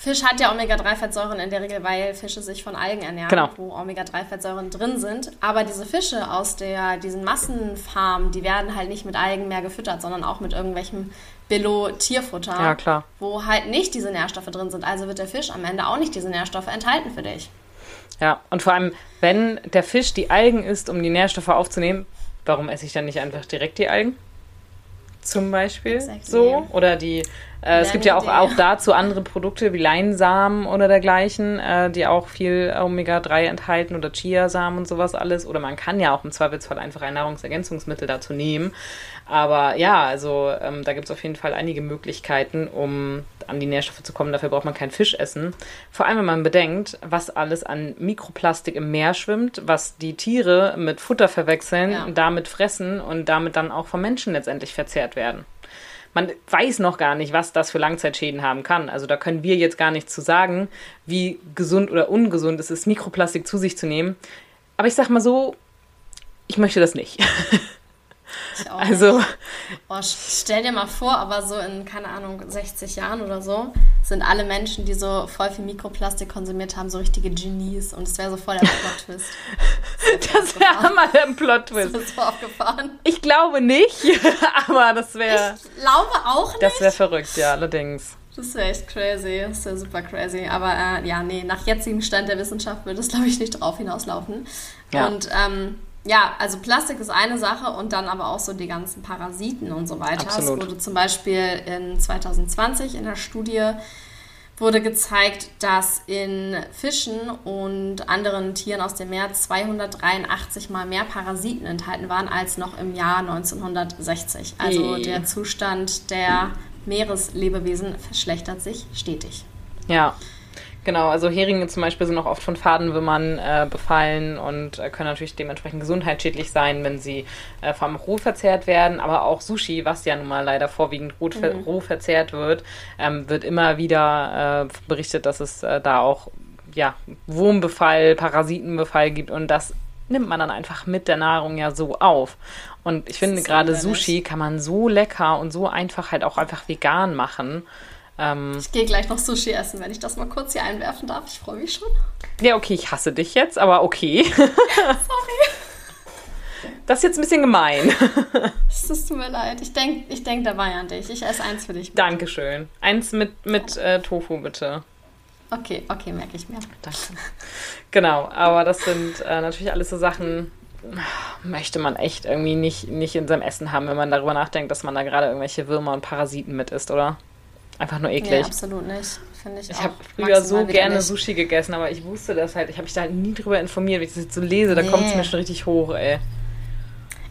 Fisch hat ja Omega-3-Fettsäuren in der Regel, weil Fische sich von Algen ernähren, genau. wo Omega-3-Fettsäuren drin sind. Aber diese Fische aus der, diesen Massenfarmen, die werden halt nicht mit Algen mehr gefüttert, sondern auch mit irgendwelchem Billo-Tierfutter, ja, klar. wo halt nicht diese Nährstoffe drin sind. Also wird der Fisch am Ende auch nicht diese Nährstoffe enthalten für dich. Ja, und vor allem, wenn der Fisch die Algen isst, um die Nährstoffe aufzunehmen, warum esse ich dann nicht einfach direkt die Algen? Zum Beispiel exactly. so. Oder die, äh, es gibt ja auch, auch dazu andere Produkte wie Leinsamen oder dergleichen, äh, die auch viel Omega-3 enthalten oder Chiasamen und sowas alles. Oder man kann ja auch im Zweifelsfall einfach ein Nahrungsergänzungsmittel dazu nehmen. Aber ja, also ähm, da gibt es auf jeden Fall einige Möglichkeiten, um an die Nährstoffe zu kommen. Dafür braucht man kein Fisch essen. Vor allem, wenn man bedenkt, was alles an Mikroplastik im Meer schwimmt, was die Tiere mit Futter verwechseln, ja. damit fressen und damit dann auch vom Menschen letztendlich verzehrt werden. Man weiß noch gar nicht, was das für Langzeitschäden haben kann. Also da können wir jetzt gar nicht zu sagen, wie gesund oder ungesund es ist, Mikroplastik zu sich zu nehmen. Aber ich sag mal so, ich möchte das nicht. also. Oh, stell dir mal vor, aber so in, keine Ahnung, 60 Jahren oder so, sind alle Menschen, die so voll viel Mikroplastik konsumiert haben, so richtige Genies. Und es wäre so voll der Plot-Twist. das wäre hammer der Plot-Twist. Ist so aufgefahren? Ich glaube nicht, aber das wäre. Ich glaube auch nicht. Das wäre verrückt, ja, allerdings. Das wäre echt crazy. Das wäre super crazy. Aber äh, ja, nee, nach jetzigem Stand der Wissenschaft würde es, glaube ich, nicht drauf hinauslaufen. Ja. Und ähm, ja, also Plastik ist eine Sache und dann aber auch so die ganzen Parasiten und so weiter. Absolut. Es wurde zum Beispiel in 2020 in der Studie wurde gezeigt, dass in Fischen und anderen Tieren aus dem Meer 283 mal mehr Parasiten enthalten waren als noch im Jahr 1960. Also e. der Zustand der Meereslebewesen verschlechtert sich stetig. Ja, Genau, also Heringe zum Beispiel sind auch oft von Fadenwürmern äh, befallen und äh, können natürlich dementsprechend gesundheitsschädlich sein, wenn sie äh, vom roh verzehrt werden. Aber auch Sushi, was ja nun mal leider vorwiegend roh, mhm. roh verzehrt wird, ähm, wird immer wieder äh, berichtet, dass es äh, da auch ja, Wurmbefall, Parasitenbefall gibt und das nimmt man dann einfach mit der Nahrung ja so auf. Und ich finde gerade Sushi kann man so lecker und so einfach halt auch einfach vegan machen. Ähm, ich gehe gleich noch Sushi essen, wenn ich das mal kurz hier einwerfen darf. Ich freue mich schon. Ja, okay, ich hasse dich jetzt, aber okay. Sorry. Das ist jetzt ein bisschen gemein. Es tut mir leid. Ich denke ich denk dabei an dich. Ich esse eins für dich. Mit. Dankeschön. Eins mit, mit äh, Tofu, bitte. Okay, okay, merke ich mir. Danke. Genau, aber das sind äh, natürlich alles so Sachen, möchte man echt irgendwie nicht, nicht in seinem Essen haben, wenn man darüber nachdenkt, dass man da gerade irgendwelche Würmer und Parasiten mit isst, oder? Einfach nur eklig. Ja, absolut nicht. Finde ich Ich habe früher so gerne nicht. Sushi gegessen, aber ich wusste das halt. Ich habe mich da halt nie drüber informiert. Wenn ich das jetzt so lese, nee. da kommt es mir schon richtig hoch, ey.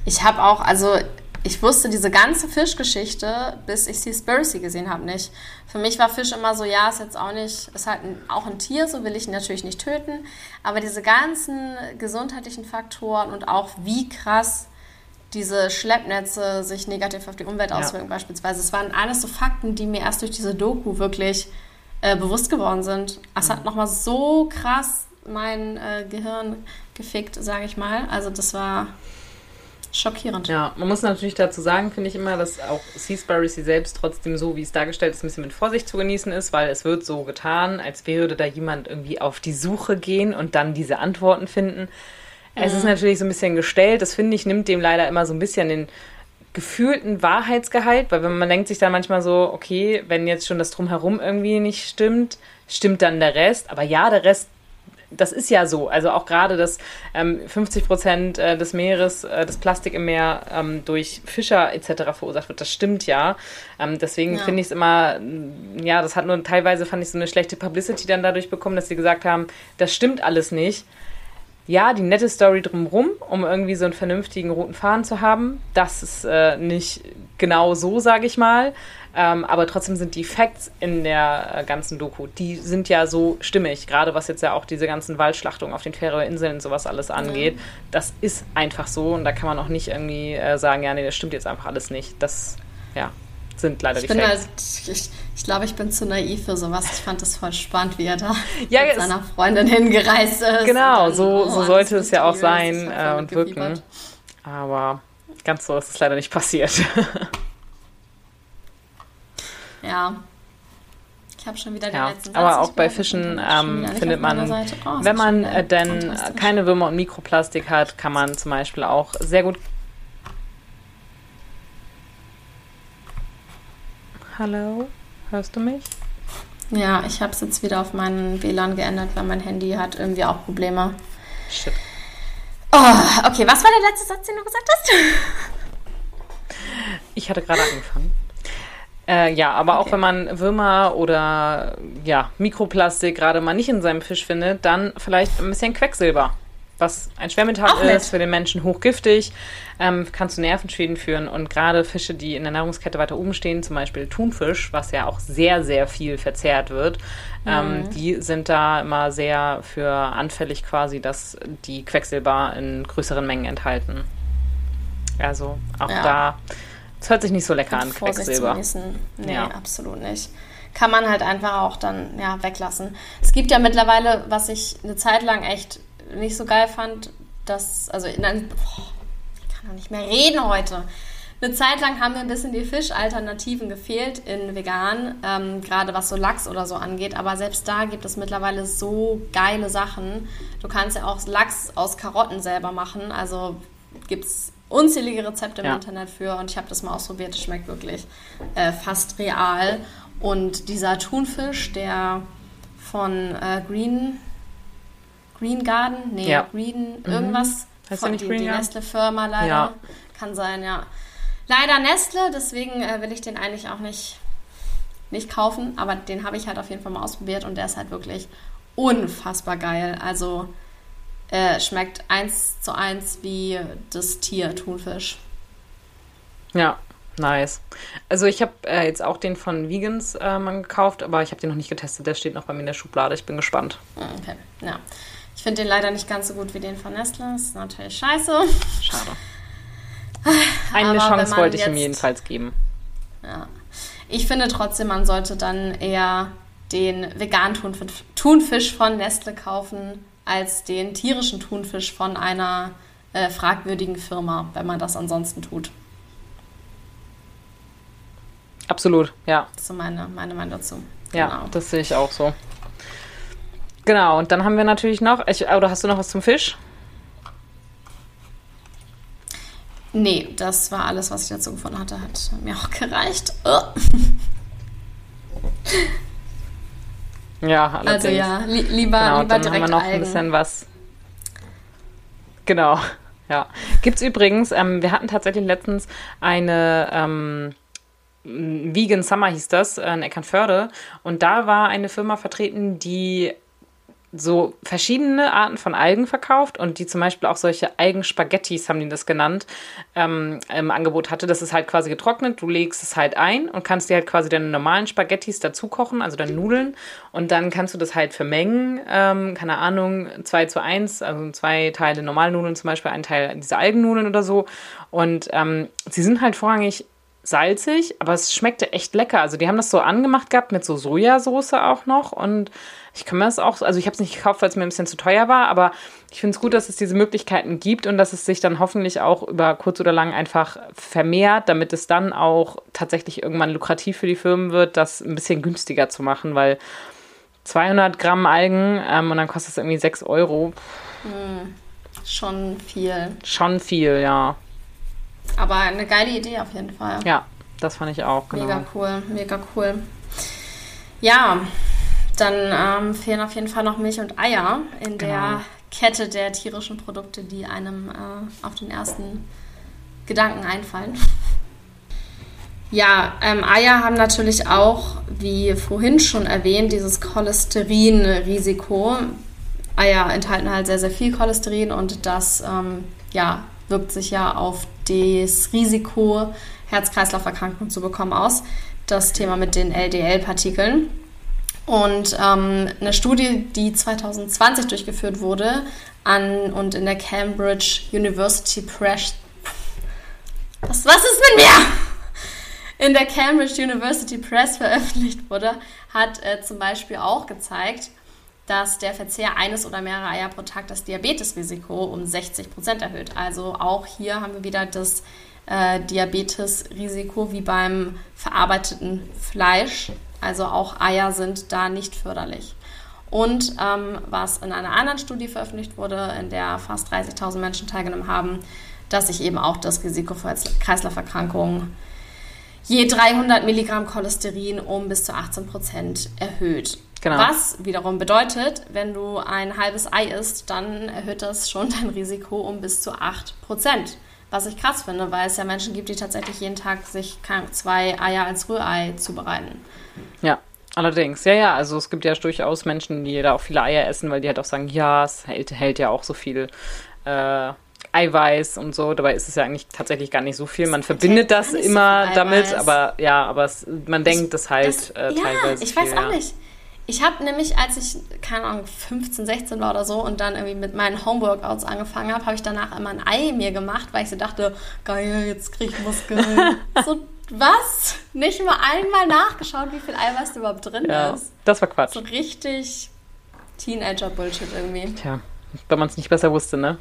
Ich habe auch, also ich wusste diese ganze Fischgeschichte, bis ich Seaspiracy gesehen habe, nicht. Für mich war Fisch immer so, ja, ist jetzt auch nicht, ist halt ein, auch ein Tier, so will ich ihn natürlich nicht töten. Aber diese ganzen gesundheitlichen Faktoren und auch wie krass diese Schleppnetze sich negativ auf die Umwelt auswirken ja. beispielsweise. Es waren alles so Fakten, die mir erst durch diese Doku wirklich äh, bewusst geworden sind. Es mhm. hat nochmal so krass mein äh, Gehirn gefickt, sage ich mal. Also das war schockierend. Ja, man muss natürlich dazu sagen, finde ich immer, dass auch Seaspiracy selbst trotzdem so, wie es dargestellt ist, ein bisschen mit Vorsicht zu genießen ist, weil es wird so getan, als würde da jemand irgendwie auf die Suche gehen und dann diese Antworten finden. Es ist natürlich so ein bisschen gestellt. Das finde ich, nimmt dem leider immer so ein bisschen den gefühlten Wahrheitsgehalt, weil wenn man denkt sich dann manchmal so, okay, wenn jetzt schon das Drumherum irgendwie nicht stimmt, stimmt dann der Rest. Aber ja, der Rest, das ist ja so. Also auch gerade, dass ähm, 50 Prozent äh, des Meeres, äh, das Plastik im Meer ähm, durch Fischer etc. verursacht wird, das stimmt ja. Ähm, deswegen ja. finde ich es immer, ja, das hat nur teilweise, fand ich so eine schlechte Publicity dann dadurch bekommen, dass sie gesagt haben, das stimmt alles nicht ja, die nette Story drumherum, um irgendwie so einen vernünftigen roten Faden zu haben. Das ist äh, nicht genau so, sage ich mal. Ähm, aber trotzdem sind die Facts in der äh, ganzen Doku, die sind ja so stimmig, gerade was jetzt ja auch diese ganzen Waldschlachtungen auf den Färöerinseln und sowas alles angeht. Ja. Das ist einfach so und da kann man auch nicht irgendwie äh, sagen, ja, nee, das stimmt jetzt einfach alles nicht. Das, ja, sind leider ich Facts. Also, ich, ich glaube, ich bin zu naiv für sowas. Ich fand das voll spannend, wie er da ja, mit seiner Freundin hingereist ist. Genau, dann, so, oh, so sollte es ja auch sein äh, und wirken. Aber ganz so ist es leider nicht passiert. Ja. Ich habe schon wieder den ja, letzten Satz. Aber auch bei Fischen ähm, findet man, oh, wenn man äh, denn keine Würmer und Mikroplastik hat, kann man zum Beispiel auch sehr gut. Hallo, hörst du mich? Ja, ich habe es jetzt wieder auf meinen WLAN geändert, weil mein Handy hat irgendwie auch Probleme. Shit. Oh, okay, was war der letzte Satz, den du gesagt hast? Ich hatte gerade angefangen. Äh, ja, aber okay. auch wenn man Würmer oder ja, Mikroplastik gerade mal nicht in seinem Fisch findet, dann vielleicht ein bisschen Quecksilber. Was ein Schwermetall ist, für den Menschen hochgiftig, ähm, kann zu Nervenschäden führen. Und gerade Fische, die in der Nahrungskette weiter oben stehen, zum Beispiel Thunfisch, was ja auch sehr, sehr viel verzehrt wird, ähm, mhm. die sind da immer sehr für anfällig quasi, dass die Quecksilber in größeren Mengen enthalten. Also auch ja. da es hört sich nicht so lecker an, Quecksilber. Nee, ja. absolut nicht. Kann man halt einfach auch dann ja, weglassen. Es gibt ja mittlerweile, was ich eine Zeit lang echt nicht so geil fand, dass, also in einem, boah, ich kann doch nicht mehr reden heute. Eine Zeit lang haben mir ein bisschen die Fischalternativen gefehlt in vegan, ähm, gerade was so Lachs oder so angeht. Aber selbst da gibt es mittlerweile so geile Sachen. Du kannst ja auch Lachs aus Karotten selber machen. Also gibt es unzählige Rezepte im ja. Internet für und ich habe das mal ausprobiert. Es schmeckt wirklich äh, fast real. Und dieser Thunfisch, der von äh, Green, Green Garden, nee, ja. Green mhm. irgendwas, heißt von die, die Nestle-Firma leider, ja. kann sein, ja. Leider Nestle, deswegen äh, will ich den eigentlich auch nicht, nicht kaufen, aber den habe ich halt auf jeden Fall mal ausprobiert und der ist halt wirklich unfassbar geil. Also äh, schmeckt eins zu eins wie das Tier Thunfisch. Ja, nice. Also ich habe äh, jetzt auch den von Vegans äh, mal gekauft, aber ich habe den noch nicht getestet. Der steht noch bei mir in der Schublade. Ich bin gespannt. Ah, okay, ja. Ich finde den leider nicht ganz so gut wie den von Nestle. Das ist natürlich scheiße. Schade. Eine aber Chance wollte ich jetzt, ihm jedenfalls geben. Ja. Ich finde trotzdem, man sollte dann eher den veganen Thunfisch von Nestle kaufen, als den tierischen Thunfisch von einer äh, fragwürdigen Firma, wenn man das ansonsten tut. Absolut, ja. Das ist so meine, meine Meinung dazu. Ja, genau. das sehe ich auch so. Genau, und dann haben wir natürlich noch, ich, oder hast du noch was zum Fisch? Nee, das war alles, was ich dazu gefunden hatte. Hat mir auch gereicht. Ja, allerdings. Also ja, li lieber, genau, lieber dann haben wir noch Algen. ein bisschen was. Genau, ja. Gibt es übrigens, ähm, wir hatten tatsächlich letztens eine ähm, Vegan Summer hieß das, in Eckernförde. Und da war eine Firma vertreten, die so verschiedene Arten von Algen verkauft und die zum Beispiel auch solche Algenspaghettis, haben die das genannt, ähm, im Angebot hatte. Das ist halt quasi getrocknet, du legst es halt ein und kannst dir halt quasi deine normalen Spaghettis dazu kochen, also deine Nudeln und dann kannst du das halt vermengen, ähm, keine Ahnung, 2 zu 1, also zwei Teile Normalnudeln zum Beispiel, ein Teil diese Algennudeln oder so und ähm, sie sind halt vorrangig salzig, aber es schmeckte echt lecker. Also die haben das so angemacht gehabt mit so Sojasauce auch noch und ich kann mir das auch, also ich habe es nicht gekauft, weil es mir ein bisschen zu teuer war, aber ich finde es gut, dass es diese Möglichkeiten gibt und dass es sich dann hoffentlich auch über kurz oder lang einfach vermehrt, damit es dann auch tatsächlich irgendwann lukrativ für die Firmen wird, das ein bisschen günstiger zu machen, weil 200 Gramm Algen ähm, und dann kostet es irgendwie 6 Euro. Hm, schon viel. Schon viel, ja. Aber eine geile Idee auf jeden Fall. Ja, das fand ich auch. Genau. Mega cool, mega cool. Ja, dann ähm, fehlen auf jeden Fall noch Milch und Eier in der genau. Kette der tierischen Produkte, die einem äh, auf den ersten Gedanken einfallen. Ja, ähm, Eier haben natürlich auch, wie vorhin schon erwähnt, dieses Cholesterinrisiko. Eier enthalten halt sehr, sehr viel Cholesterin und das ähm, ja, wirkt sich ja auf das Risiko, Herz-Kreislauf-Erkrankungen zu bekommen aus. Das Thema mit den LDL-Partikeln. Und ähm, eine Studie, die 2020 durchgeführt wurde an und in der Cambridge University Press. Was, was ist mit mir? In der Cambridge University Press veröffentlicht wurde, hat äh, zum Beispiel auch gezeigt, dass der Verzehr eines oder mehrerer Eier pro Tag das Diabetesrisiko um 60 Prozent erhöht. Also auch hier haben wir wieder das äh, Diabetesrisiko wie beim verarbeiteten Fleisch. Also auch Eier sind da nicht förderlich. Und ähm, was in einer anderen Studie veröffentlicht wurde, in der fast 30.000 Menschen teilgenommen haben, dass sich eben auch das Risiko für Kreislauferkrankungen je 300 Milligramm Cholesterin um bis zu 18 Prozent erhöht. Genau. Was wiederum bedeutet, wenn du ein halbes Ei isst, dann erhöht das schon dein Risiko um bis zu 8 Prozent. Was ich krass finde, weil es ja Menschen gibt, die tatsächlich jeden Tag sich zwei Eier als Rührei zubereiten. Ja, allerdings. Ja, ja, also es gibt ja durchaus Menschen, die da auch viele Eier essen, weil die halt auch sagen, ja, es hält, hält ja auch so viel äh, Eiweiß und so. Dabei ist es ja eigentlich tatsächlich gar nicht so viel. Man verbindet das immer so damit, aber ja, aber es, man denkt das halt das, äh, teilweise. Ja, ich weiß auch nicht. Ich habe nämlich, als ich, keine Ahnung, 15, 16 war oder so und dann irgendwie mit meinen Homeworkouts angefangen habe, habe ich danach immer ein Ei mir gemacht, weil ich so dachte, geil, jetzt krieg ich Muskeln. so, was? Nicht mal einmal nachgeschaut, wie viel Eiweiß überhaupt drin ja, ist. Das war Quatsch. So richtig Teenager-Bullshit irgendwie. Tja, wenn man es nicht besser wusste, ne?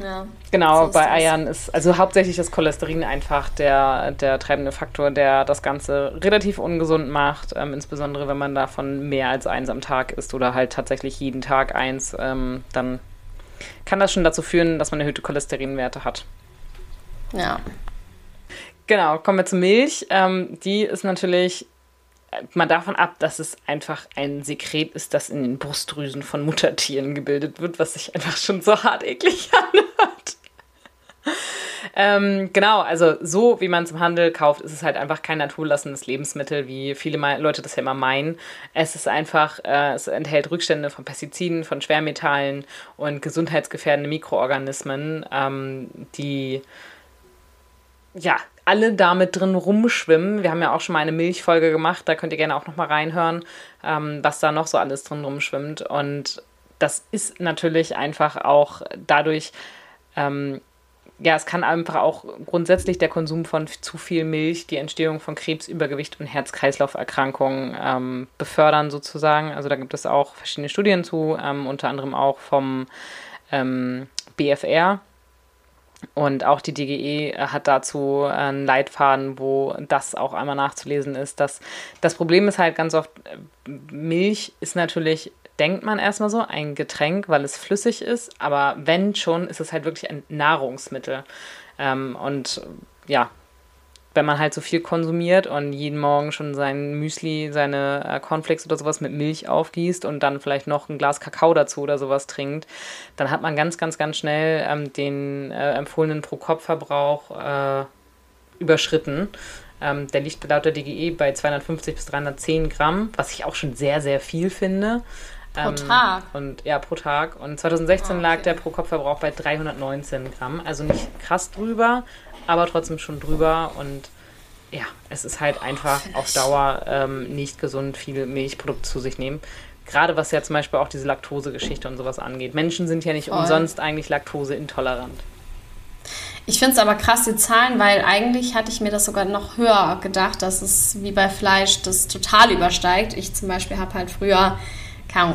Ja, genau, so bei Eiern ist also hauptsächlich das Cholesterin einfach der, der treibende Faktor, der das Ganze relativ ungesund macht, ähm, insbesondere wenn man davon mehr als eins am Tag isst oder halt tatsächlich jeden Tag eins, ähm, dann kann das schon dazu führen, dass man erhöhte Cholesterinwerte hat. Ja. Genau, kommen wir zur Milch. Ähm, die ist natürlich mal davon ab, dass es einfach ein Sekret ist, das in den Brustdrüsen von Muttertieren gebildet wird, was sich einfach schon so hart eklig anhört. ähm, genau, also so wie man es im Handel kauft, ist es halt einfach kein naturlassendes Lebensmittel, wie viele Leute das ja immer meinen. Es ist einfach, äh, es enthält Rückstände von Pestiziden, von Schwermetallen und gesundheitsgefährdende Mikroorganismen, ähm, die ja, alle da mit drin rumschwimmen. Wir haben ja auch schon mal eine Milchfolge gemacht, da könnt ihr gerne auch noch mal reinhören, ähm, was da noch so alles drin rumschwimmt. Und das ist natürlich einfach auch dadurch, ähm, ja, es kann einfach auch grundsätzlich der Konsum von zu viel Milch die Entstehung von Krebs, Übergewicht und Herz-Kreislauf-Erkrankungen ähm, befördern sozusagen. Also da gibt es auch verschiedene Studien zu, ähm, unter anderem auch vom ähm, BFR, und auch die DGE hat dazu einen Leitfaden, wo das auch einmal nachzulesen ist. Dass das Problem ist halt ganz oft, Milch ist natürlich, denkt man erstmal so, ein Getränk, weil es flüssig ist, aber wenn schon, ist es halt wirklich ein Nahrungsmittel. Ähm, und ja, wenn man halt so viel konsumiert und jeden Morgen schon sein Müsli, seine äh, Cornflakes oder sowas mit Milch aufgießt und dann vielleicht noch ein Glas Kakao dazu oder sowas trinkt, dann hat man ganz, ganz, ganz schnell ähm, den äh, empfohlenen Pro-Kopf-Verbrauch äh, überschritten. Ähm, der liegt laut der DGE bei 250 bis 310 Gramm, was ich auch schon sehr, sehr viel finde. Pro ähm, Tag? Und ja, pro Tag. Und 2016 oh, okay. lag der Pro-Kopf-Verbrauch bei 319 Gramm. Also nicht krass drüber, aber trotzdem schon drüber und ja, es ist halt einfach oh, auf Dauer ähm, nicht gesund, viel Milchprodukte zu sich nehmen. Gerade was ja zum Beispiel auch diese Laktosegeschichte und sowas angeht. Menschen sind ja nicht Voll. umsonst eigentlich laktoseintolerant. Ich finde es aber krass, die Zahlen, weil eigentlich hatte ich mir das sogar noch höher gedacht, dass es wie bei Fleisch das total übersteigt. Ich zum Beispiel habe halt früher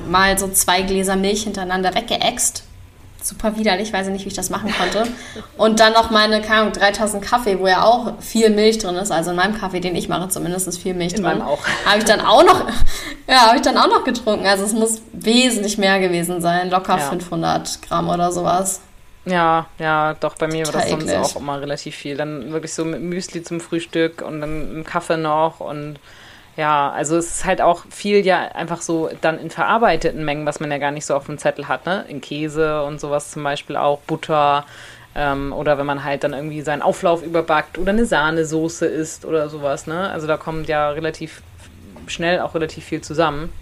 mal so zwei Gläser Milch hintereinander weggeäxt super widerlich, weiß ich nicht, wie ich das machen konnte. Und dann noch meine, keine Ahnung, 3000 Kaffee, wo ja auch viel Milch drin ist. Also in meinem Kaffee, den ich mache, zumindest ist viel Milch in drin. auch. Habe ich dann auch noch, ja, habe ich dann auch noch getrunken. Also es muss wesentlich mehr gewesen sein. Locker ja. 500 Gramm oder sowas. Ja, ja, doch, bei mir war das sonst auch immer relativ viel. Dann wirklich so mit Müsli zum Frühstück und dann im Kaffee noch und ja, also es ist halt auch viel ja einfach so dann in verarbeiteten Mengen, was man ja gar nicht so auf dem Zettel hat, ne? In Käse und sowas zum Beispiel auch, Butter ähm, oder wenn man halt dann irgendwie seinen Auflauf überbackt oder eine Sahnesoße isst oder sowas, ne? Also da kommt ja relativ schnell auch relativ viel zusammen.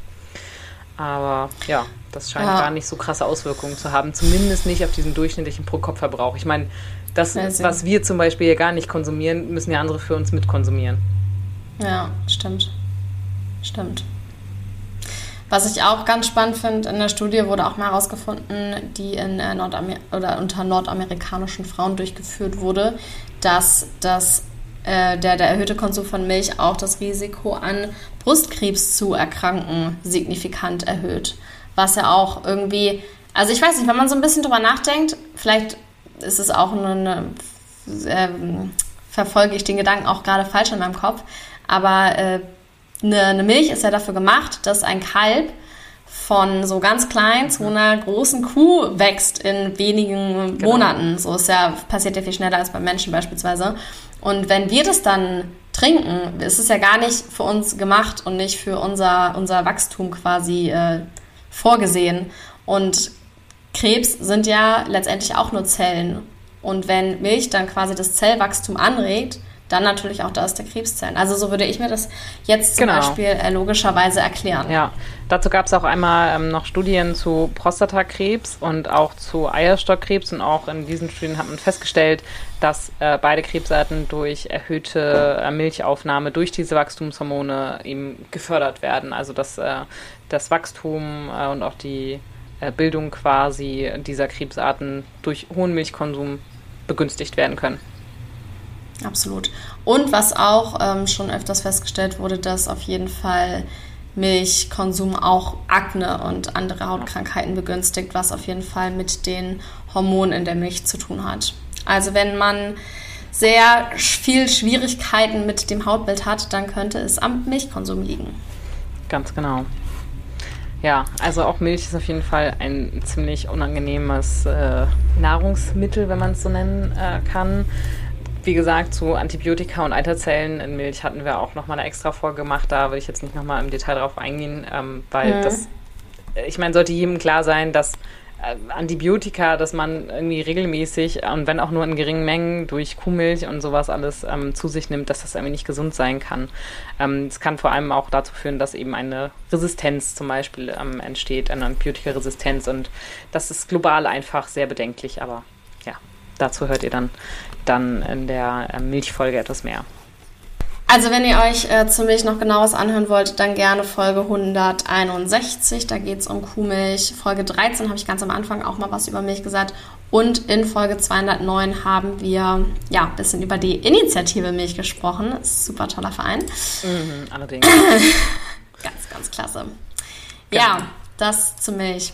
Aber ja, das scheint ja. gar nicht so krasse Auswirkungen zu haben. Zumindest nicht auf diesen durchschnittlichen Pro-Kopf-Verbrauch. Ich meine, das, was wir zum Beispiel hier gar nicht konsumieren, müssen ja andere für uns mitkonsumieren. Ja, stimmt. Stimmt. Was ich auch ganz spannend finde, in der Studie wurde auch mal herausgefunden, die in äh, Nordamer oder unter nordamerikanischen Frauen durchgeführt wurde, dass das, äh, der, der erhöhte Konsum von Milch auch das Risiko an Brustkrebs zu erkranken signifikant erhöht. Was ja auch irgendwie, also ich weiß nicht, wenn man so ein bisschen drüber nachdenkt, vielleicht ist es auch eine, eine äh, verfolge ich den Gedanken auch gerade falsch in meinem Kopf, aber äh, eine, eine Milch ist ja dafür gemacht, dass ein Kalb von so ganz klein zu einer großen Kuh wächst in wenigen genau. Monaten. So ist ja, passiert ja viel schneller als beim Menschen beispielsweise. Und wenn wir das dann trinken, ist es ja gar nicht für uns gemacht und nicht für unser, unser Wachstum quasi äh, vorgesehen. Und Krebs sind ja letztendlich auch nur Zellen. Und wenn Milch dann quasi das Zellwachstum anregt, dann natürlich auch das der Krebszellen. Also so würde ich mir das jetzt zum genau. Beispiel äh, logischerweise erklären. Ja, dazu gab es auch einmal ähm, noch Studien zu Prostatakrebs und auch zu Eierstockkrebs und auch in diesen Studien hat man festgestellt, dass äh, beide Krebsarten durch erhöhte äh, Milchaufnahme durch diese Wachstumshormone eben gefördert werden. Also dass äh, das Wachstum äh, und auch die äh, Bildung quasi dieser Krebsarten durch hohen Milchkonsum begünstigt werden können. Absolut. Und was auch ähm, schon öfters festgestellt wurde, dass auf jeden Fall Milchkonsum auch Akne und andere Hautkrankheiten begünstigt, was auf jeden Fall mit den Hormonen in der Milch zu tun hat. Also wenn man sehr viel Schwierigkeiten mit dem Hautbild hat, dann könnte es am Milchkonsum liegen. Ganz genau. Ja, also auch Milch ist auf jeden Fall ein ziemlich unangenehmes äh, Nahrungsmittel, wenn man es so nennen äh, kann wie gesagt, zu Antibiotika und Eiterzellen in Milch hatten wir auch nochmal eine extra Folge gemacht. Da will ich jetzt nicht nochmal im Detail drauf eingehen, ähm, weil mhm. das, ich meine, sollte jedem klar sein, dass äh, Antibiotika, dass man irgendwie regelmäßig und wenn auch nur in geringen Mengen durch Kuhmilch und sowas alles ähm, zu sich nimmt, dass das irgendwie nicht gesund sein kann. Ähm, es kann vor allem auch dazu führen, dass eben eine Resistenz zum Beispiel ähm, entsteht, eine Antibiotikaresistenz und das ist global einfach sehr bedenklich, aber ja, dazu hört ihr dann dann in der äh, Milchfolge etwas mehr. Also wenn ihr euch äh, zu Milch noch genaues anhören wollt, dann gerne Folge 161. Da geht es um Kuhmilch. Folge 13 habe ich ganz am Anfang auch mal was über Milch gesagt. Und in Folge 209 haben wir ja ein bisschen über die Initiative Milch gesprochen. Super toller Verein. Mhm, allerdings. ganz, ganz klasse. Genau. Ja, das zu Milch.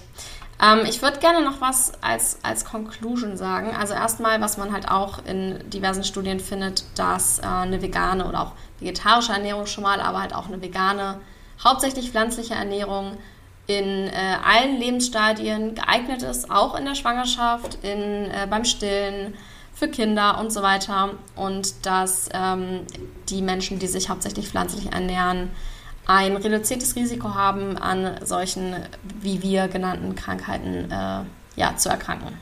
Ähm, ich würde gerne noch was als, als Conclusion sagen. Also erstmal, was man halt auch in diversen Studien findet, dass äh, eine vegane oder auch vegetarische Ernährung schon mal, aber halt auch eine vegane, hauptsächlich pflanzliche Ernährung in äh, allen Lebensstadien geeignet ist, auch in der Schwangerschaft, in, äh, beim Stillen, für Kinder und so weiter. Und dass ähm, die Menschen, die sich hauptsächlich pflanzlich ernähren, ein reduziertes Risiko haben, an solchen, wie wir genannten Krankheiten äh, ja, zu erkranken.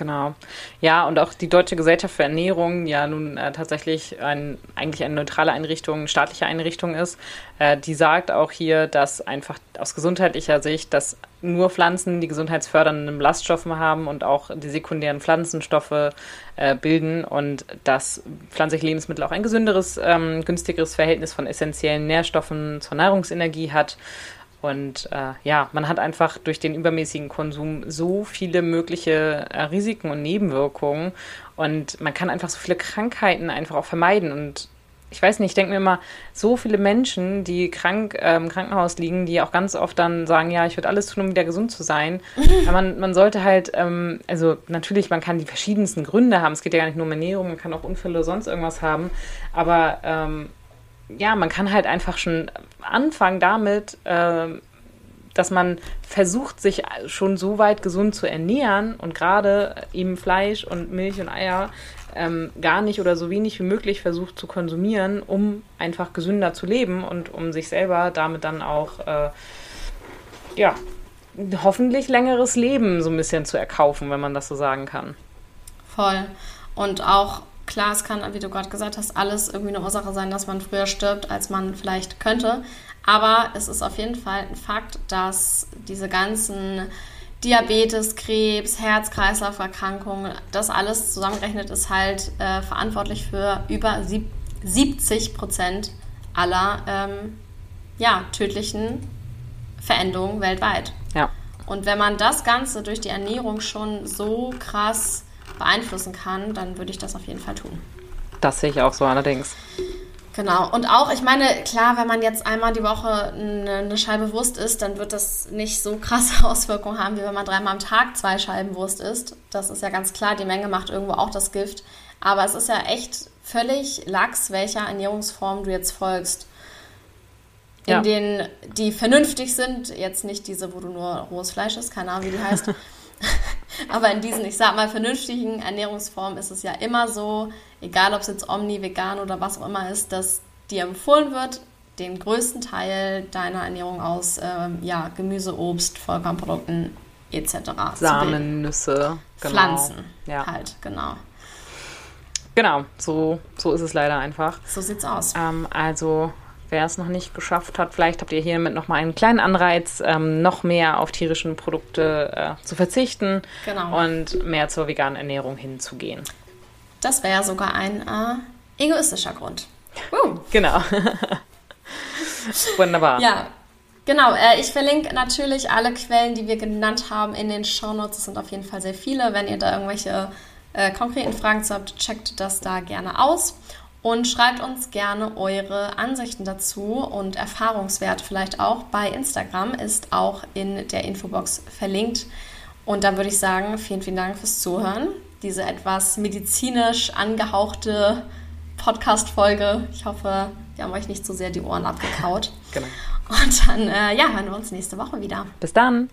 Genau. Ja, und auch die Deutsche Gesellschaft für Ernährung ja nun äh, tatsächlich ein, eigentlich eine neutrale Einrichtung, staatliche Einrichtung ist, äh, die sagt auch hier, dass einfach aus gesundheitlicher Sicht, dass nur Pflanzen die gesundheitsfördernden Ballaststoffe haben und auch die sekundären Pflanzenstoffe äh, bilden und dass pflanzliche Lebensmittel auch ein gesünderes, ähm, günstigeres Verhältnis von essentiellen Nährstoffen zur Nahrungsenergie hat und äh, ja, man hat einfach durch den übermäßigen Konsum so viele mögliche äh, Risiken und Nebenwirkungen und man kann einfach so viele Krankheiten einfach auch vermeiden. Und ich weiß nicht, ich denke mir immer, so viele Menschen, die krank äh, im Krankenhaus liegen, die auch ganz oft dann sagen, ja, ich würde alles tun, um wieder gesund zu sein. Aber man, man sollte halt, ähm, also natürlich, man kann die verschiedensten Gründe haben. Es geht ja gar nicht nur um Ernährung, man kann auch Unfälle oder sonst irgendwas haben. Aber ähm, ja, man kann halt einfach schon anfangen damit, äh, dass man versucht, sich schon so weit gesund zu ernähren und gerade eben Fleisch und Milch und Eier ähm, gar nicht oder so wenig wie möglich versucht zu konsumieren, um einfach gesünder zu leben und um sich selber damit dann auch, äh, ja, hoffentlich längeres Leben so ein bisschen zu erkaufen, wenn man das so sagen kann. Voll. Und auch Klar, es kann, wie du gerade gesagt hast, alles irgendwie eine Ursache sein, dass man früher stirbt, als man vielleicht könnte. Aber es ist auf jeden Fall ein Fakt, dass diese ganzen Diabetes, Krebs, Herz-Kreislauf-Erkrankungen, das alles zusammengerechnet ist halt äh, verantwortlich für über 70 Prozent aller ähm, ja, tödlichen Veränderungen weltweit. Ja. Und wenn man das Ganze durch die Ernährung schon so krass beeinflussen kann, dann würde ich das auf jeden Fall tun. Das sehe ich auch so allerdings. Genau. Und auch, ich meine, klar, wenn man jetzt einmal die Woche eine, eine, Scheibe Wurst isst, dann wird das nicht so krasse Auswirkungen haben, wie wenn man dreimal am Tag zwei Scheiben Wurst isst. Das ist ja ganz klar. Die Menge macht irgendwo auch das Gift. Aber es ist ja echt völlig lax, welcher Ernährungsform du jetzt folgst. In ja. denen, die vernünftig sind, jetzt nicht diese, wo du nur rohes Fleisch isst, keine Ahnung, wie die heißt. Aber in diesen, ich sag mal, vernünftigen Ernährungsformen ist es ja immer so, egal ob es jetzt Omni, vegan oder was auch immer ist, dass dir empfohlen wird, den größten Teil deiner Ernährung aus ähm, ja, Gemüse, Obst, Vollkornprodukten etc. Samen, Nüsse, genau. Pflanzen ja. halt, genau. Genau, so, so ist es leider einfach. So sieht's aus. Ähm, also wer es noch nicht geschafft hat, vielleicht habt ihr hiermit noch mal einen kleinen Anreiz, ähm, noch mehr auf tierischen Produkte äh, zu verzichten genau. und mehr zur veganen Ernährung hinzugehen. Das wäre sogar ein äh, egoistischer Grund. Uh. Genau. Wunderbar. Ja, Genau, äh, ich verlinke natürlich alle Quellen, die wir genannt haben, in den Shownotes. Es sind auf jeden Fall sehr viele. Wenn ihr da irgendwelche äh, konkreten Fragen zu habt, checkt das da gerne aus und schreibt uns gerne eure Ansichten dazu und Erfahrungswert vielleicht auch bei Instagram ist auch in der Infobox verlinkt. Und dann würde ich sagen, vielen, vielen Dank fürs Zuhören. Diese etwas medizinisch angehauchte Podcast-Folge. Ich hoffe, wir haben euch nicht so sehr die Ohren abgekaut. genau. Und dann, äh, ja, hören wir uns nächste Woche wieder. Bis dann.